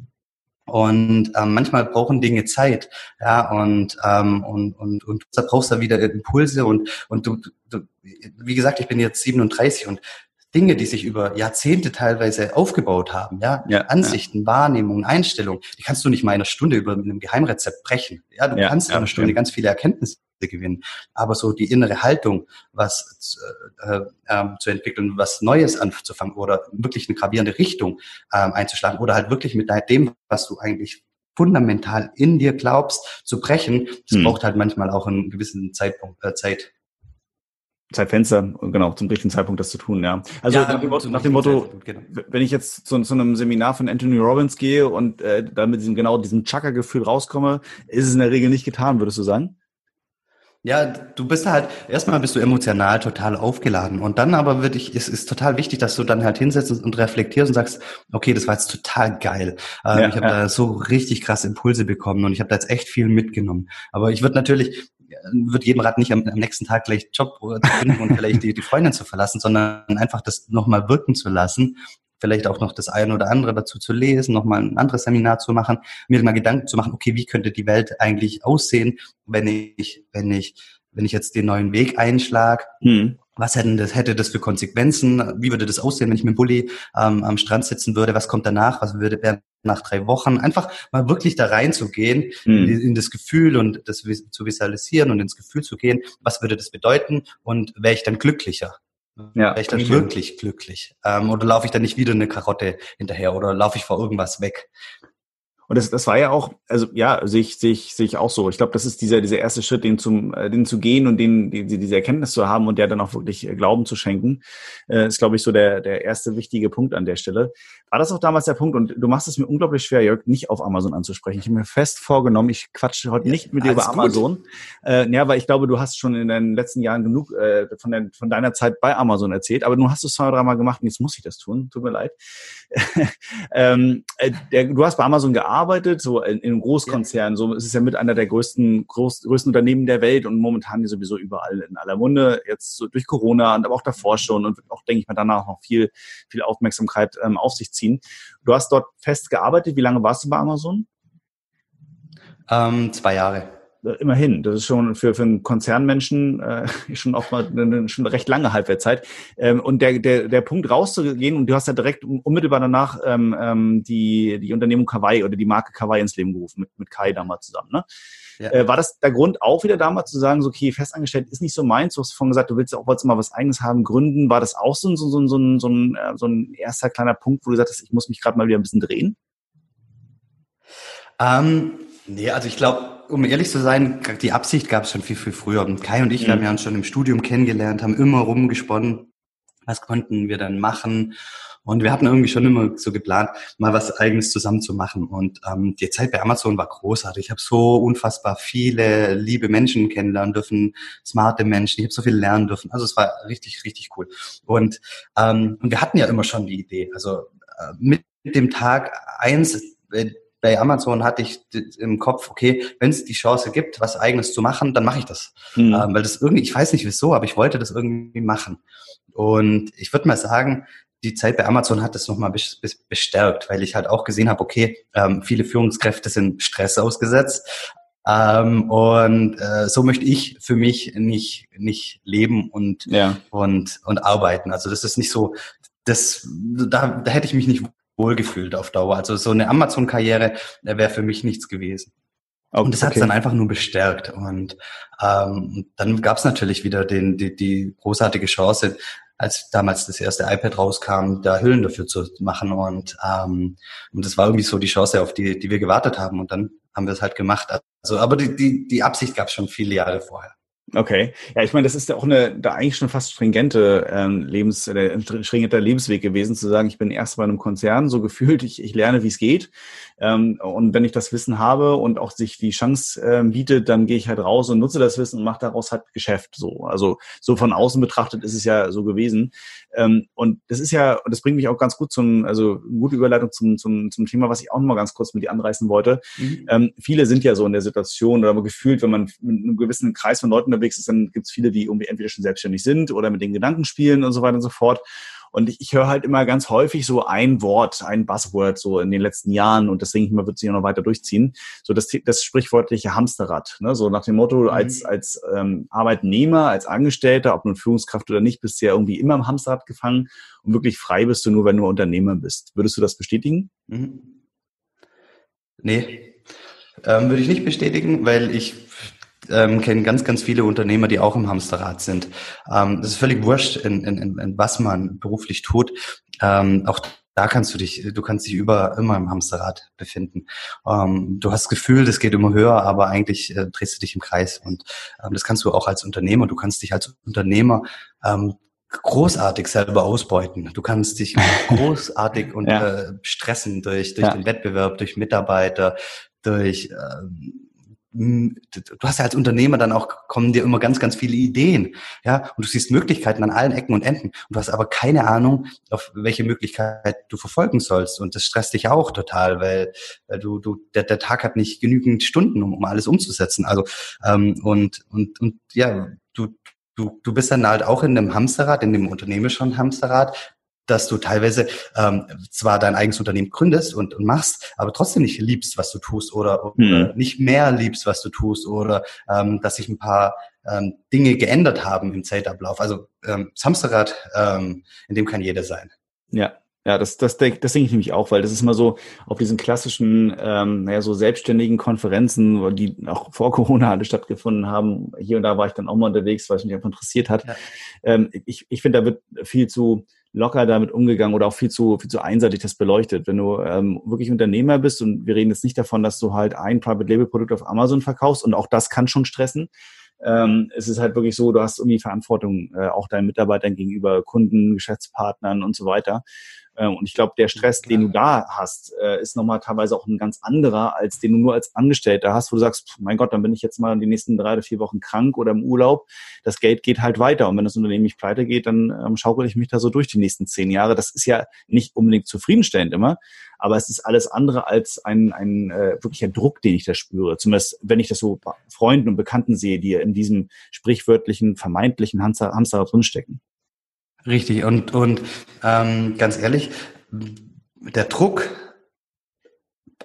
Und ähm, manchmal brauchen Dinge Zeit, ja, und ähm, und und und da brauchst du wieder Impulse und und du, du, wie gesagt, ich bin jetzt 37 und Dinge, die sich über Jahrzehnte teilweise aufgebaut haben, ja, ja Ansichten, ja. Wahrnehmungen, Einstellungen, die kannst du nicht mal in einer Stunde über einem Geheimrezept brechen. Ja, du ja, kannst in einer Stunde ganz viele Erkenntnisse gewinnen. Aber so die innere Haltung, was äh, äh, zu entwickeln, was Neues anzufangen oder wirklich eine gravierende Richtung äh, einzuschlagen oder halt wirklich mit dem, was du eigentlich fundamental in dir glaubst, zu brechen, das hm. braucht halt manchmal auch einen gewissen Zeitpunkt, äh, Zeit. Zeitfenster, genau, zum richtigen Zeitpunkt das zu tun, ja. Also ja, nach, dem Motto, nach dem Motto genau. wenn ich jetzt zu, zu, einem Seminar von Anthony Robbins gehe und äh, dann mit diesem genau diesem Chakra-Gefühl rauskomme, ist es in der Regel nicht getan, würdest du sagen? Ja, du bist halt, erstmal bist du emotional total aufgeladen und dann aber würde ich, es ist total wichtig, dass du dann halt hinsetzt und reflektierst und sagst, okay, das war jetzt total geil. Ähm, ja, ich habe ja. da so richtig krass Impulse bekommen und ich habe da jetzt echt viel mitgenommen. Aber ich würde natürlich, würde jedem Rat nicht am, am, nächsten Tag gleich Job und vielleicht die, die Freundin zu verlassen, sondern einfach das nochmal wirken zu lassen vielleicht auch noch das eine oder andere dazu zu lesen, nochmal ein anderes Seminar zu machen, mir mal Gedanken zu machen, okay, wie könnte die Welt eigentlich aussehen, wenn ich, wenn ich wenn ich jetzt den neuen Weg einschlag, hm. Was hätten das, hätte das für Konsequenzen? Wie würde das aussehen, wenn ich mit dem Bulli ähm, am Strand sitzen würde? Was kommt danach? Was würde wäre nach drei Wochen? Einfach mal wirklich da reinzugehen, hm. in, in, das Gefühl und das zu visualisieren und ins Gefühl zu gehen. Was würde das bedeuten? Und wäre ich dann glücklicher? Ja, wäre ich dann wirklich glücklich? Ähm, oder laufe ich dann nicht wieder eine Karotte hinterher oder laufe ich vor irgendwas weg? Und das, das war ja auch, also ja, sehe ich, sehe ich, sehe ich auch so. Ich glaube, das ist dieser, dieser erste Schritt, den zum, äh, den zu gehen und den, die, diese Erkenntnis zu haben und der dann auch wirklich äh, Glauben zu schenken, äh, ist, glaube ich, so der, der erste wichtige Punkt an der Stelle. War das auch damals der Punkt? Und du machst es mir unglaublich schwer, Jörg, nicht auf Amazon anzusprechen. Ich habe mir fest vorgenommen, ich quatsche heute nicht mit dir über Amazon. Äh, ja, weil ich glaube, du hast schon in deinen letzten Jahren genug äh, von, der, von deiner Zeit bei Amazon erzählt, aber du hast es zwei, dreimal gemacht und jetzt muss ich das tun. Tut mir leid. ähm, äh, der, du hast bei Amazon gearbeitet, so in, in Großkonzernen. Ja. So es ist ja mit einer der größten, groß, größten Unternehmen der Welt und momentan die sowieso überall in aller Munde. Jetzt so durch Corona und aber auch davor schon und auch denke ich mal danach noch viel, viel Aufmerksamkeit ähm, auf sich ziehen. Du hast dort fest gearbeitet. Wie lange warst du bei Amazon? Ähm, zwei Jahre. Äh, immerhin, das ist schon für, für einen Konzernmenschen äh, schon auch mal eine, schon recht lange Halbwertszeit. Ähm, und der, der, der Punkt rauszugehen, und du hast ja direkt unmittelbar danach ähm, ähm, die, die Unternehmung Kawaii oder die Marke Kawaii ins Leben gerufen, mit, mit Kai damals zusammen. Ne? Ja. Äh, war das der Grund auch wieder damals zu sagen, so, okay, festangestellt ist nicht so meins? Du hast vorhin gesagt, du willst auch wolltest mal was Eigenes haben, gründen. War das auch so, so, so, so, so, ein, äh, so ein erster kleiner Punkt, wo du sagtest, ich muss mich gerade mal wieder ein bisschen drehen? Ähm, nee, also ich glaube, um ehrlich zu sein, die Absicht gab es schon viel, viel früher. Und Kai und ich, mhm. wir haben ja uns schon im Studium kennengelernt, haben immer rumgesponnen, was konnten wir dann machen. Und wir hatten irgendwie schon immer so geplant, mal was Eigenes zusammen zu machen. Und ähm, die Zeit bei Amazon war großartig. Ich habe so unfassbar viele liebe Menschen kennenlernen dürfen, smarte Menschen. Ich habe so viel lernen dürfen. Also es war richtig, richtig cool. Und, ähm, und wir hatten ja immer schon die Idee. Also äh, mit dem Tag eins äh, bei Amazon hatte ich im Kopf, okay, wenn es die Chance gibt, was eigenes zu machen, dann mache ich das. Mhm. Ähm, weil das irgendwie, ich weiß nicht wieso, aber ich wollte das irgendwie machen. Und ich würde mal sagen, die Zeit bei Amazon hat das nochmal bestärkt, weil ich halt auch gesehen habe, okay, ähm, viele Führungskräfte sind Stress ausgesetzt. Ähm, und äh, so möchte ich für mich nicht, nicht leben und, ja. und, und arbeiten. Also das ist nicht so, das, da, da hätte ich mich nicht wohlgefühlt auf Dauer. Also so eine Amazon-Karriere wäre für mich nichts gewesen. Okay. Und das hat es dann einfach nur bestärkt. Und ähm, dann gab es natürlich wieder den, die, die großartige Chance, als damals das erste iPad rauskam, da Hüllen dafür zu machen. Und, ähm, und das war irgendwie so die Chance, auf die, die wir gewartet haben. Und dann haben wir es halt gemacht. Also, aber die, die, die Absicht gab es schon viele Jahre vorher. Okay. Ja, ich meine, das ist ja auch eine, da eigentlich schon fast stringente ähm, Lebens, äh, stringenter Lebensweg gewesen, zu sagen, ich bin erst bei einem Konzern, so gefühlt, ich, ich lerne, wie es geht. Ähm, und wenn ich das Wissen habe und auch sich die Chance ähm, bietet, dann gehe ich halt raus und nutze das Wissen und mache daraus halt Geschäft. So, also so von außen betrachtet ist es ja so gewesen. Ähm, und das ist ja, und das bringt mich auch ganz gut zum, also gute Überleitung zum, zum, zum Thema, was ich auch noch mal ganz kurz mit dir anreißen wollte. Mhm. Viele sind ja so in der Situation oder gefühlt, wenn man mit einem gewissen Kreis von Leuten unterwegs ist, dann gibt es viele, die irgendwie entweder schon selbstständig sind oder mit den Gedanken spielen und so weiter und so fort. Und ich, ich höre halt immer ganz häufig so ein Wort, ein Buzzword so in den letzten Jahren und deswegen immer wird sich noch weiter durchziehen. So das, das sprichwörtliche Hamsterrad. Ne? So nach dem Motto, mhm. als, als ähm, Arbeitnehmer, als Angestellter, ob nun Führungskraft oder nicht, bist du ja irgendwie immer im Hamsterrad gefangen und wirklich frei bist du nur, wenn du Unternehmer bist. Würdest du das bestätigen? Mhm. Nee, ähm, würde ich nicht bestätigen, weil ich ähm, kenne ganz, ganz viele Unternehmer, die auch im Hamsterrad sind. Ähm, das ist völlig wurscht, in, in, in was man beruflich tut. Ähm, auch da kannst du dich, du kannst dich über immer im Hamsterrad befinden. Ähm, du hast das Gefühl, das geht immer höher, aber eigentlich äh, drehst du dich im Kreis. Und ähm, das kannst du auch als Unternehmer. Du kannst dich als Unternehmer ähm, großartig selber ausbeuten. Du kannst dich großartig und ja. äh, stressen durch, durch ja. den Wettbewerb, durch Mitarbeiter, durch äh, du hast ja als Unternehmer dann auch, kommen dir immer ganz, ganz viele Ideen, ja, und du siehst Möglichkeiten an allen Ecken und Enden. Und du hast aber keine Ahnung, auf welche Möglichkeit du verfolgen sollst. Und das stresst dich auch total, weil, weil du, du, der, der Tag hat nicht genügend Stunden, um, um alles umzusetzen, also, ähm, und, und, und, ja, du, du, du bist dann halt auch in einem Hamsterrad, in dem unternehmerischen Hamsterrad, dass du teilweise ähm, zwar dein eigenes Unternehmen gründest und, und machst, aber trotzdem nicht liebst, was du tust oder, oder hm. nicht mehr liebst, was du tust oder ähm, dass sich ein paar ähm, Dinge geändert haben im Zeitablauf. Also ähm, das Hamsterrad, ähm, in dem kann jeder sein. Ja, ja, das, das, das denke ich nämlich auch, weil das ist immer so auf diesen klassischen, ähm, naja, so selbstständigen Konferenzen, die auch vor Corona alle stattgefunden haben. Hier und da war ich dann auch mal unterwegs, weil es mich einfach interessiert hat. Ja. Ähm, ich ich finde, da wird viel zu locker damit umgegangen oder auch viel zu, viel zu einseitig das beleuchtet. Wenn du ähm, wirklich Unternehmer bist und wir reden jetzt nicht davon, dass du halt ein Private Label Produkt auf Amazon verkaufst und auch das kann schon stressen. Ähm, es ist halt wirklich so, du hast irgendwie Verantwortung äh, auch deinen Mitarbeitern gegenüber, Kunden, Geschäftspartnern und so weiter. Ähm, und ich glaube, der Stress, den du da hast, äh, ist nochmal teilweise auch ein ganz anderer, als den du nur als Angestellter hast, wo du sagst, mein Gott, dann bin ich jetzt mal die nächsten drei oder vier Wochen krank oder im Urlaub. Das Geld geht halt weiter. Und wenn das Unternehmen nicht pleite geht, dann ähm, schaukel ich mich da so durch die nächsten zehn Jahre. Das ist ja nicht unbedingt zufriedenstellend immer, aber es ist alles andere als ein, ein äh, wirklicher Druck, den ich da spüre. Zumindest, wenn ich das so Freunden und Bekannten sehe, die in diesem sprichwörtlichen, vermeintlichen Hamster, Hamsterrad drinstecken. Richtig, und, und ähm, ganz ehrlich, der Druck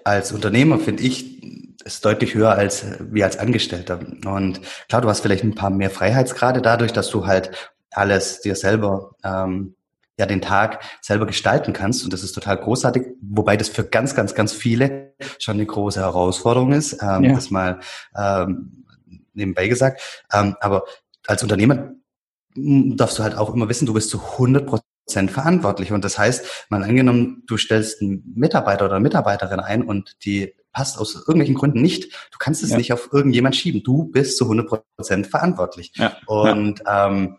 als Unternehmer, finde ich, ist deutlich höher als wie als Angestellter. Und klar, du hast vielleicht ein paar mehr Freiheitsgrade dadurch, dass du halt alles dir selber ähm, ja den Tag selber gestalten kannst und das ist total großartig, wobei das für ganz, ganz, ganz viele schon eine große Herausforderung ist, ähm, ja. das mal ähm, nebenbei gesagt. Ähm, aber als Unternehmer darfst du halt auch immer wissen, du bist zu 100 Prozent verantwortlich. Und das heißt, mal angenommen, du stellst einen Mitarbeiter oder eine Mitarbeiterin ein und die passt aus irgendwelchen Gründen nicht. Du kannst es ja. nicht auf irgendjemand schieben. Du bist zu 100 Prozent verantwortlich. Ja. Und ja. Ähm,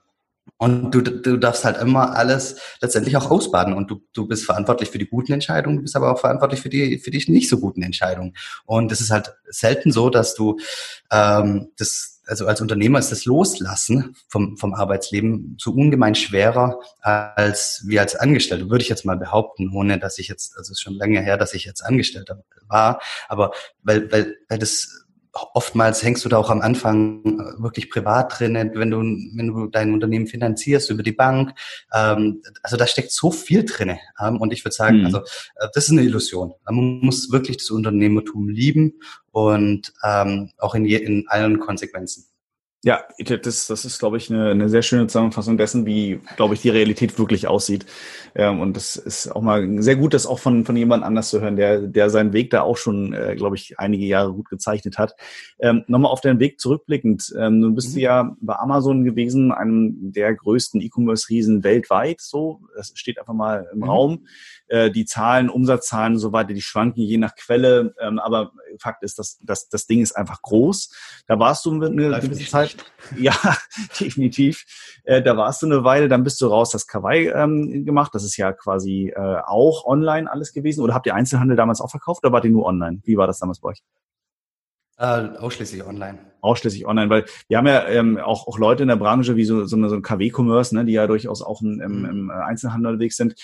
und du, du darfst halt immer alles letztendlich auch ausbaden und du, du bist verantwortlich für die guten Entscheidungen, du bist aber auch verantwortlich für die, für die nicht so guten Entscheidungen. Und es ist halt selten so, dass du ähm, das also als Unternehmer ist das Loslassen vom, vom Arbeitsleben so ungemein schwerer als wie als Angestellter, würde ich jetzt mal behaupten, ohne dass ich jetzt, also es ist schon lange her, dass ich jetzt Angestellter war, aber weil, weil, weil das oftmals hängst du da auch am Anfang äh, wirklich privat drin, wenn du, wenn du dein Unternehmen finanzierst über die Bank. Ähm, also da steckt so viel drin. Ähm, und ich würde sagen, mhm. also äh, das ist eine Illusion. Man muss wirklich das Unternehmertum lieben und ähm, auch in, je, in allen Konsequenzen. Ja, das, das ist, glaube ich, eine, eine sehr schöne Zusammenfassung dessen, wie, glaube ich, die Realität wirklich aussieht. Ähm, und das ist auch mal sehr gut, das auch von, von jemand anders zu hören, der, der seinen Weg da auch schon, äh, glaube ich, einige Jahre gut gezeichnet hat. Ähm, Nochmal auf deinen Weg zurückblickend. Ähm, du bist mhm. ja bei Amazon gewesen, einem der größten E-Commerce-Riesen weltweit. So, das steht einfach mal im mhm. Raum. Äh, die Zahlen, Umsatzzahlen und so weiter, die schwanken je nach Quelle. Ähm, aber Fakt ist, dass, dass das Ding ist einfach groß. Da warst du eine gewisse Zeit. Ja, definitiv. Äh, da warst du eine Weile, dann bist du raus, hast Kawaii ähm, gemacht. Das ist ja quasi äh, auch online alles gewesen. Oder habt ihr Einzelhandel damals auch verkauft oder wart ihr nur online? Wie war das damals bei euch? Äh, ausschließlich online. Ausschließlich online, weil wir haben ja ähm, auch, auch Leute in der Branche wie so, so, eine, so ein KW-Commerce, ne, die ja durchaus auch im, im, mhm. im Einzelhandel unterwegs sind.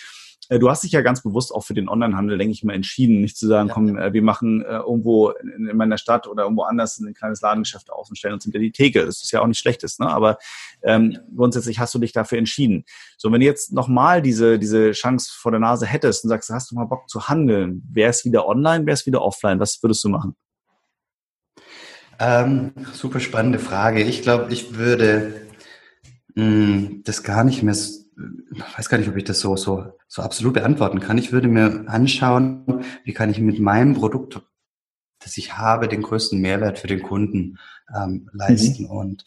Äh, du hast dich ja ganz bewusst auch für den Onlinehandel, denke ich mal, entschieden, nicht zu sagen, ja. komm, äh, wir machen äh, irgendwo in, in, meiner Stadt oder irgendwo anders ein kleines Ladengeschäft auf und stellen uns hinter die Theke. Das ist ja auch nicht schlechtes, ne? Aber ähm, grundsätzlich hast du dich dafür entschieden. So, wenn du jetzt nochmal diese, diese Chance vor der Nase hättest und sagst, hast du mal Bock zu handeln, wäre es wieder online, wäre es wieder offline, was würdest du machen? Ähm, super spannende Frage. Ich glaube, ich würde mh, hm, das gar nicht mehr ich weiß gar nicht, ob ich das so, so, so absolut beantworten kann. Ich würde mir anschauen, wie kann ich mit meinem Produkt, das ich habe, den größten Mehrwert für den Kunden ähm, leisten mhm. und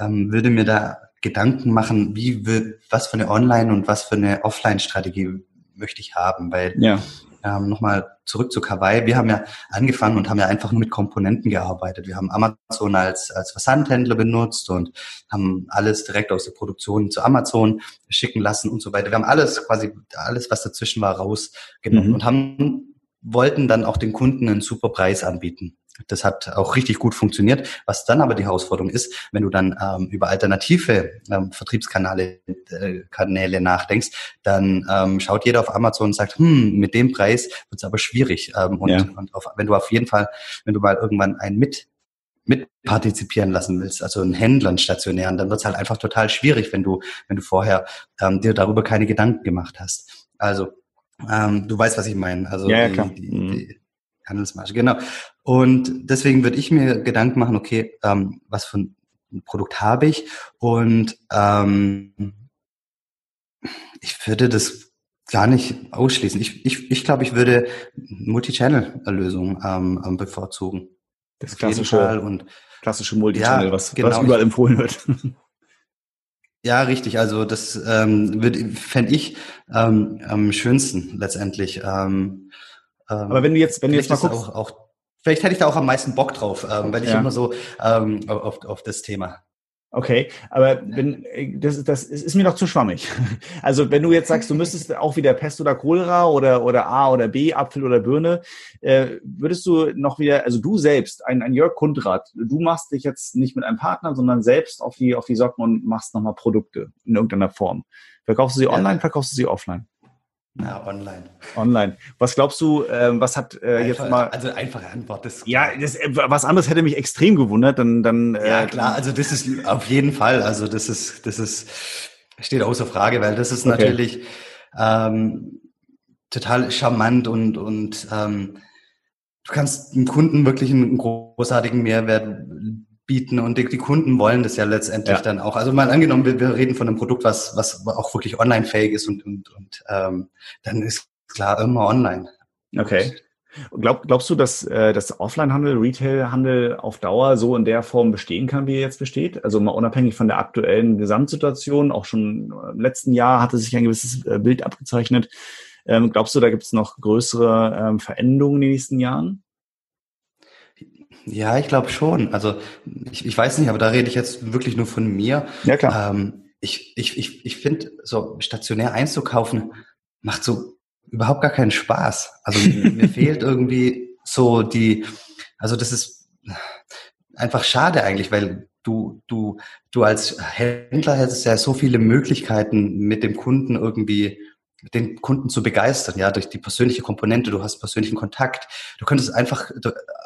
ähm, würde mir da Gedanken machen, wie will, was für eine Online- und was für eine Offline-Strategie möchte ich haben, weil ja ähm, nochmal zurück zu Kawaii. Wir haben ja angefangen und haben ja einfach nur mit Komponenten gearbeitet. Wir haben Amazon als, als Versandhändler benutzt und haben alles direkt aus der Produktion zu Amazon schicken lassen und so weiter. Wir haben alles, quasi alles, was dazwischen war, rausgenommen mhm. und haben, wollten dann auch den Kunden einen super Preis anbieten. Das hat auch richtig gut funktioniert. Was dann aber die Herausforderung ist, wenn du dann ähm, über alternative ähm, Vertriebskanäle äh, Kanäle nachdenkst, dann ähm, schaut jeder auf Amazon und sagt, hm, mit dem Preis wird es aber schwierig. Ähm, und, ja. und auf, wenn du auf jeden Fall, wenn du mal irgendwann einen mit mitpartizipieren lassen willst, also einen Händler, einen stationären, dann wird es halt einfach total schwierig, wenn du, wenn du vorher ähm, dir darüber keine Gedanken gemacht hast. Also ähm, du weißt, was ich meine. Also ja, ja, klar. Die, die, die, mhm. Handelsmarge, genau. Und deswegen würde ich mir Gedanken machen, okay, ähm, was für ein Produkt habe ich und ähm, ich würde das gar nicht ausschließen. Ich, ich, ich glaube, ich würde Multi-Channel-Lösungen ähm, ähm, bevorzugen. Das klassische, und, klassische Multi-Channel, ja, was, genau, was überall empfohlen wird. Ja, richtig. Also das ähm, fände ich ähm, am schönsten letztendlich. Ähm, ähm, Aber wenn du jetzt, wenn du jetzt mal guckst, auch, auch, vielleicht hätte ich da auch am meisten Bock drauf, ähm, weil ich ja. immer so ähm, auf, auf das Thema. Okay, aber wenn das, das ist mir noch zu schwammig. Also wenn du jetzt sagst, du müsstest auch wieder Pest oder Cholera oder oder A oder B, Apfel oder Birne, äh, würdest du noch wieder, also du selbst, ein, ein Jörg Kundrat, du machst dich jetzt nicht mit einem Partner, sondern selbst auf die auf die Socken und machst nochmal Produkte in irgendeiner Form. Verkaufst du sie online, verkaufst du sie offline? Ja, online. Online. Was glaubst du, äh, was hat äh, Einfach, jetzt mal. Also einfache Antwort. Das ja, das, äh, was anderes hätte mich extrem gewundert, dann. dann äh, ja, klar, also das ist auf jeden Fall, also das ist, das ist, steht außer Frage, weil das ist okay. natürlich ähm, total charmant und, und ähm, du kannst dem Kunden wirklich einen großartigen Mehrwert bieten und die, die, Kunden wollen das ja letztendlich ja. dann auch. Also mal angenommen, wir, wir reden von einem Produkt, was, was auch wirklich online-fähig ist und, und, und ähm, dann ist klar immer online. Okay. Glaub, glaubst du, dass äh, das Offline-Handel, Retail-Handel auf Dauer so in der Form bestehen kann, wie er jetzt besteht? Also mal unabhängig von der aktuellen Gesamtsituation, auch schon im letzten Jahr hatte sich ein gewisses äh, Bild abgezeichnet. Ähm, glaubst du, da gibt es noch größere ähm, Veränderungen in den nächsten Jahren? Ja, ich glaube schon. Also ich, ich weiß nicht, aber da rede ich jetzt wirklich nur von mir. Ja, klar. Ähm, ich ich, ich, ich finde, so stationär einzukaufen macht so überhaupt gar keinen Spaß. Also mir fehlt irgendwie so die, also das ist einfach schade eigentlich, weil du, du, du als Händler hättest ja so viele Möglichkeiten, mit dem Kunden irgendwie den Kunden zu begeistern, ja, durch die persönliche Komponente, du hast persönlichen Kontakt. Du könntest einfach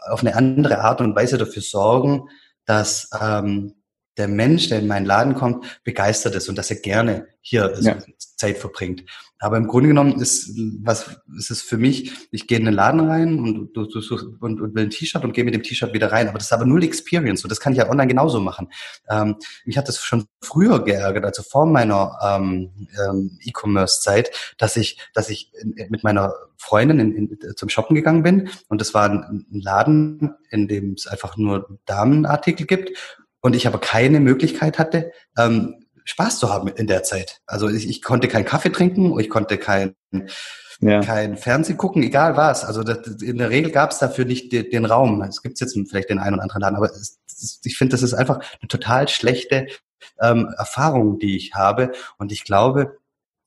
auf eine andere Art und Weise dafür sorgen, dass ähm, der Mensch, der in meinen Laden kommt, begeistert ist und dass er gerne hier ja. Zeit verbringt. Aber im Grunde genommen ist was ist es für mich, ich gehe in den Laden rein und, du, du, und, und will ein T-Shirt und gehe mit dem T-Shirt wieder rein. Aber das ist aber null Experience und das kann ich ja online genauso machen. Ähm, mich hat das schon früher geärgert, also vor meiner ähm, ähm, E-Commerce-Zeit, dass ich, dass ich mit meiner Freundin in, in, zum Shoppen gegangen bin und das war ein, ein Laden, in dem es einfach nur Damenartikel gibt und ich aber keine Möglichkeit hatte, ähm, Spaß zu haben in der Zeit. Also ich, ich konnte keinen Kaffee trinken, ich konnte kein, ja. kein Fernsehen gucken, egal was. Also das, in der Regel gab es dafür nicht den, den Raum. Es gibt jetzt vielleicht den einen oder anderen Laden, aber es, ich finde, das ist einfach eine total schlechte ähm, Erfahrung, die ich habe. Und ich glaube,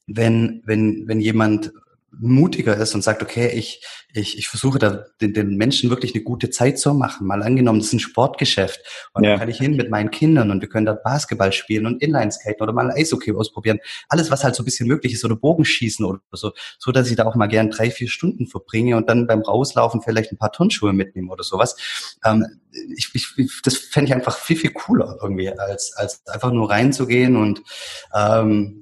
wenn, wenn, wenn jemand mutiger ist und sagt, okay, ich, ich, ich versuche da den, den Menschen wirklich eine gute Zeit zu machen. Mal angenommen, das ist ein Sportgeschäft und ja. dann kann ich hin mit meinen Kindern und wir können da Basketball spielen und Inlineskaten oder mal Eishockey ausprobieren. Alles, was halt so ein bisschen möglich ist oder Bogenschießen oder so, so dass ich da auch mal gern drei, vier Stunden verbringe und dann beim Rauslaufen vielleicht ein paar Turnschuhe mitnehme oder sowas. Ähm, ich, ich, das fände ich einfach viel, viel cooler irgendwie, als, als einfach nur reinzugehen und ähm,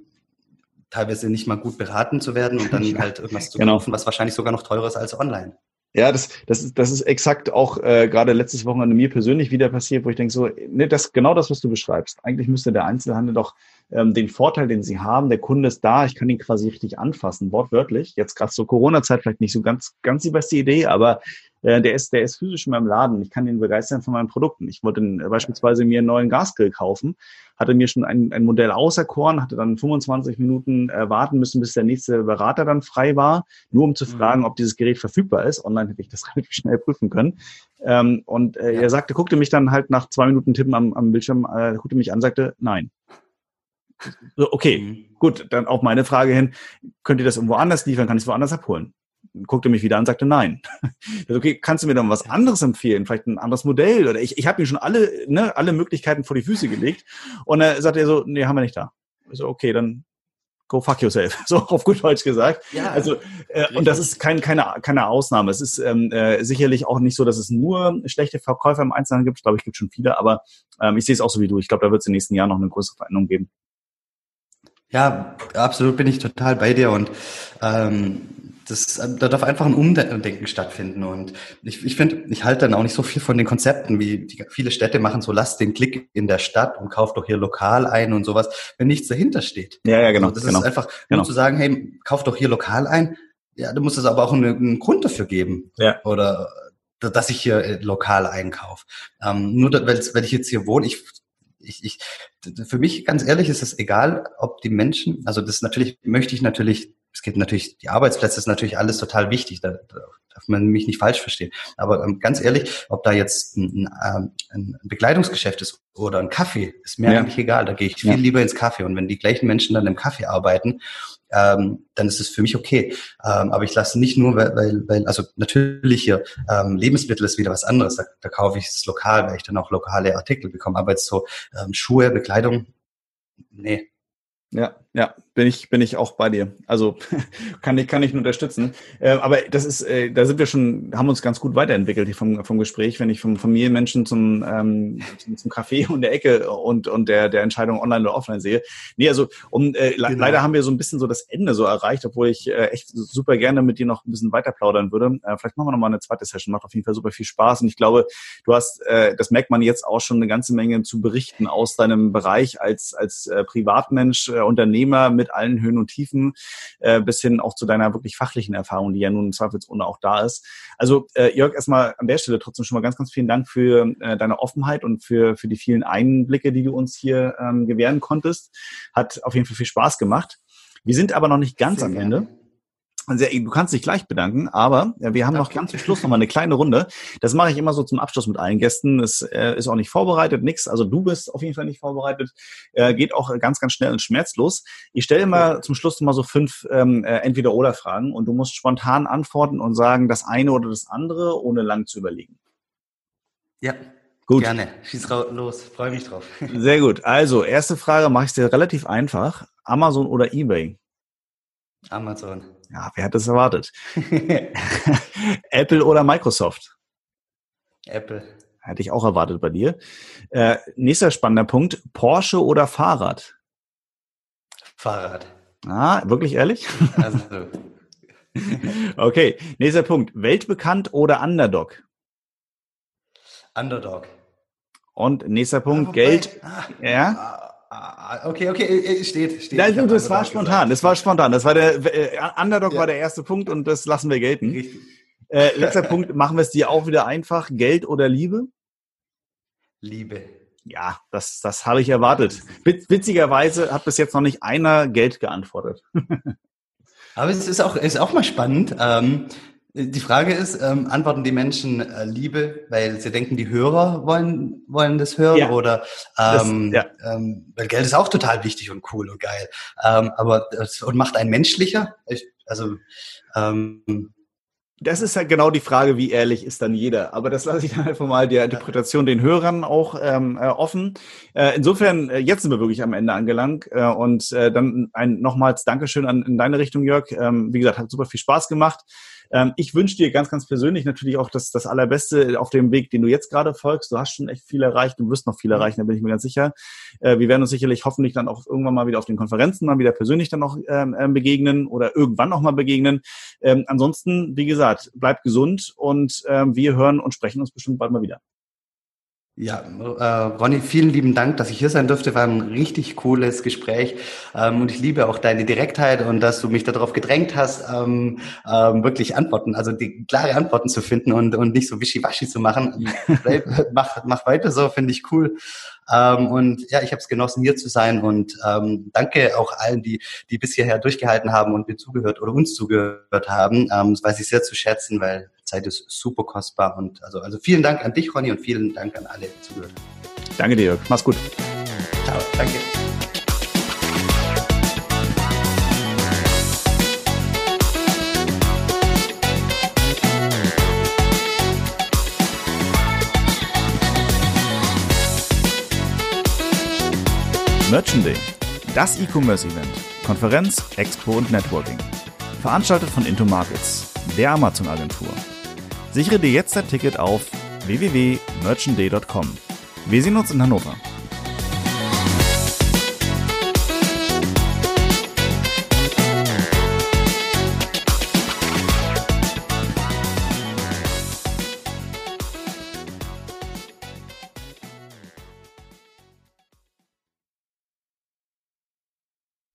teilweise nicht mal gut beraten zu werden und dann halt irgendwas zu genau. kaufen, was wahrscheinlich sogar noch teurer ist als online. Ja, das, das, ist, das ist exakt auch äh, gerade letztes Wochenende mir persönlich wieder passiert, wo ich denke, so, ne, das genau das, was du beschreibst. Eigentlich müsste der Einzelhandel doch ähm, den Vorteil, den sie haben, der Kunde ist da, ich kann ihn quasi richtig anfassen, wortwörtlich. Jetzt gerade zur Corona-Zeit vielleicht nicht so ganz, ganz die beste Idee, aber äh, der ist, der ist physisch in meinem Laden. Ich kann ihn begeistern von meinen Produkten. Ich wollte äh, beispielsweise mir einen neuen Gasgrill kaufen, hatte mir schon ein, ein Modell auserkoren, hatte dann 25 Minuten äh, warten müssen, bis der nächste Berater dann frei war, nur um zu mhm. fragen, ob dieses Gerät verfügbar ist. Online hätte ich das relativ schnell prüfen können. Ähm, und äh, ja. er sagte, guckte mich dann halt nach zwei Minuten Tippen am, am Bildschirm, äh, guckte mich an, sagte, nein. So, okay, mhm. gut, dann auf meine Frage hin, könnt ihr das irgendwo anders liefern, kann ich es woanders abholen? Guckte mich wieder an und sagte nein. okay, kannst du mir dann was anderes empfehlen? Vielleicht ein anderes Modell? Oder ich, ich habe mir schon alle, ne, alle Möglichkeiten vor die Füße gelegt. Und dann sagt er so, nee, haben wir nicht da. Ich so, okay, dann go fuck yourself, so auf gut Deutsch gesagt. Ja, also äh, und das ist kein, keine, keine Ausnahme. Es ist ähm, äh, sicherlich auch nicht so, dass es nur schlechte Verkäufer im Einzelnen gibt. Ich glaube, es gibt schon viele, aber ähm, ich sehe es auch so wie du. Ich glaube, da wird es in den nächsten Jahren noch eine größere Veränderung geben. Ja, absolut bin ich total bei dir und ähm, das, da darf einfach ein Umdenken stattfinden. Und ich, ich finde, ich halte dann auch nicht so viel von den Konzepten, wie die, viele Städte machen, so lasst den Klick in der Stadt und kauft doch hier lokal ein und sowas, wenn nichts dahinter steht. Ja, ja, genau. Also das genau, ist einfach genau. nur zu sagen, hey, kauft doch hier lokal ein. Ja, du musst es aber auch einen, einen Grund dafür geben. Ja. Oder dass ich hier äh, lokal einkaufe. Ähm, nur weil, weil ich jetzt hier wohne, ich ich, ich, für mich ganz ehrlich ist es egal, ob die Menschen, also das natürlich möchte ich natürlich es geht natürlich, die Arbeitsplätze ist natürlich alles total wichtig, da, da darf man mich nicht falsch verstehen. Aber ähm, ganz ehrlich, ob da jetzt ein, ein, ein Bekleidungsgeschäft ist oder ein Kaffee, ist mir ja. eigentlich egal. Da gehe ich viel ja. lieber ins Kaffee. Und wenn die gleichen Menschen dann im Kaffee arbeiten, ähm, dann ist es für mich okay. Ähm, aber ich lasse nicht nur, weil, weil, weil also natürlich hier ähm, Lebensmittel ist wieder was anderes. Da, da kaufe ich es lokal, weil ich dann auch lokale Artikel bekomme. Aber jetzt so ähm, Schuhe, Bekleidung, nee, ja, ja, bin ich, bin ich auch bei dir. Also kann ich, kann ich nur unterstützen. Äh, aber das ist, äh, da sind wir schon, haben uns ganz gut weiterentwickelt hier vom, vom Gespräch, wenn ich vom Familienmenschen zum, ähm, zum, zum Café und der Ecke und, und der, der Entscheidung online oder offline sehe. Nee, also um, äh, genau. leider haben wir so ein bisschen so das Ende so erreicht, obwohl ich äh, echt super gerne mit dir noch ein bisschen weiter plaudern würde. Äh, vielleicht machen wir noch mal eine zweite Session, macht auf jeden Fall super viel Spaß. Und ich glaube, du hast, äh, das merkt man jetzt auch schon eine ganze Menge zu berichten aus deinem Bereich als, als äh, Privatmensch, äh, Unternehmer mit allen Höhen und Tiefen, äh, bis hin auch zu deiner wirklich fachlichen Erfahrung, die ja nun zweifelsohne auch da ist. Also äh, Jörg, erstmal an der Stelle trotzdem schon mal ganz, ganz vielen Dank für äh, deine Offenheit und für, für die vielen Einblicke, die du uns hier ähm, gewähren konntest. Hat auf jeden Fall viel Spaß gemacht. Wir sind aber noch nicht ganz Sehr am Ende. Du kannst dich gleich bedanken, aber wir haben noch ganz zum Schluss noch mal eine kleine Runde. Das mache ich immer so zum Abschluss mit allen Gästen. Es äh, ist auch nicht vorbereitet, nix. Also du bist auf jeden Fall nicht vorbereitet. Äh, geht auch ganz, ganz schnell und schmerzlos. Ich stelle immer zum Schluss noch mal so fünf ähm, äh, Entweder-Oder-Fragen und du musst spontan antworten und sagen das eine oder das andere, ohne lang zu überlegen. Ja, Gut. Gerne. Schieß los. Freue mich drauf. Sehr gut. Also, erste Frage mache ich dir relativ einfach. Amazon oder eBay? Amazon. Ja, wer hat das erwartet? Apple oder Microsoft? Apple. Hätte ich auch erwartet bei dir. Äh, nächster spannender Punkt. Porsche oder Fahrrad? Fahrrad. Ah, wirklich ehrlich? Also. okay, nächster Punkt. Weltbekannt oder Underdog? Underdog. Und nächster Punkt, ah, Geld. Ah, ja? Ah, Ah, okay, okay, steht, steht. Nein, das war spontan, gesagt. das war spontan. Das war der äh, Underdog ja. war der erste Punkt und das lassen wir gelten. Richtig. Äh, letzter Punkt, machen wir es dir auch wieder einfach. Geld oder Liebe? Liebe. Ja, das, das habe ich erwartet. Witzigerweise hat bis jetzt noch nicht einer Geld geantwortet. Aber es ist auch, ist auch mal spannend. Ähm, die Frage ist, ähm, antworten die Menschen äh, Liebe, weil sie denken, die Hörer wollen, wollen das hören? Ja. Oder ähm, das, ja. ähm, weil Geld ist auch total wichtig und cool und geil. Ähm, aber das, und macht einen menschlicher? Ich, also ähm, das ist halt genau die Frage, wie ehrlich ist dann jeder. Aber das lasse ich dann einfach mal der Interpretation den Hörern auch ähm, äh, offen. Äh, insofern, äh, jetzt sind wir wirklich am Ende angelangt. Äh, und äh, dann ein nochmals Dankeschön an, in deine Richtung, Jörg. Ähm, wie gesagt, hat super viel Spaß gemacht. Ähm, ich wünsche dir ganz, ganz persönlich natürlich auch das, das Allerbeste auf dem Weg, den du jetzt gerade folgst. Du hast schon echt viel erreicht, du wirst noch viel erreichen, da bin ich mir ganz sicher. Äh, wir werden uns sicherlich hoffentlich dann auch irgendwann mal wieder auf den Konferenzen mal wieder persönlich dann noch ähm, ähm begegnen oder irgendwann noch mal begegnen. Ähm, ansonsten, wie gesagt, bleib gesund und ähm, wir hören und sprechen uns bestimmt bald mal wieder. Ja, äh, Ronny, vielen lieben Dank, dass ich hier sein durfte. War ein richtig cooles Gespräch ähm, und ich liebe auch deine Direktheit und dass du mich darauf gedrängt hast, ähm, ähm, wirklich Antworten, also die klare Antworten zu finden und, und nicht so wischiwaschi zu machen. mach, mach weiter so, finde ich cool. Ähm, und ja, ich habe es genossen, hier zu sein und ähm, danke auch allen, die, die bis hierher durchgehalten haben und mir zugehört oder uns zugehört haben. Ähm, das weiß ich sehr zu schätzen, weil Zeit ist super kostbar. Und also, also vielen Dank an dich, Ronny, und vielen Dank an alle, die haben. Danke dir, Jörg. Mach's gut. Ciao, danke. Merchant Day, das E-Commerce-Event, Konferenz, Expo und Networking. Veranstaltet von Into Markets, der Amazon-Agentur. Sichere dir jetzt dein Ticket auf www.merchantday.com. Wir sehen uns in Hannover.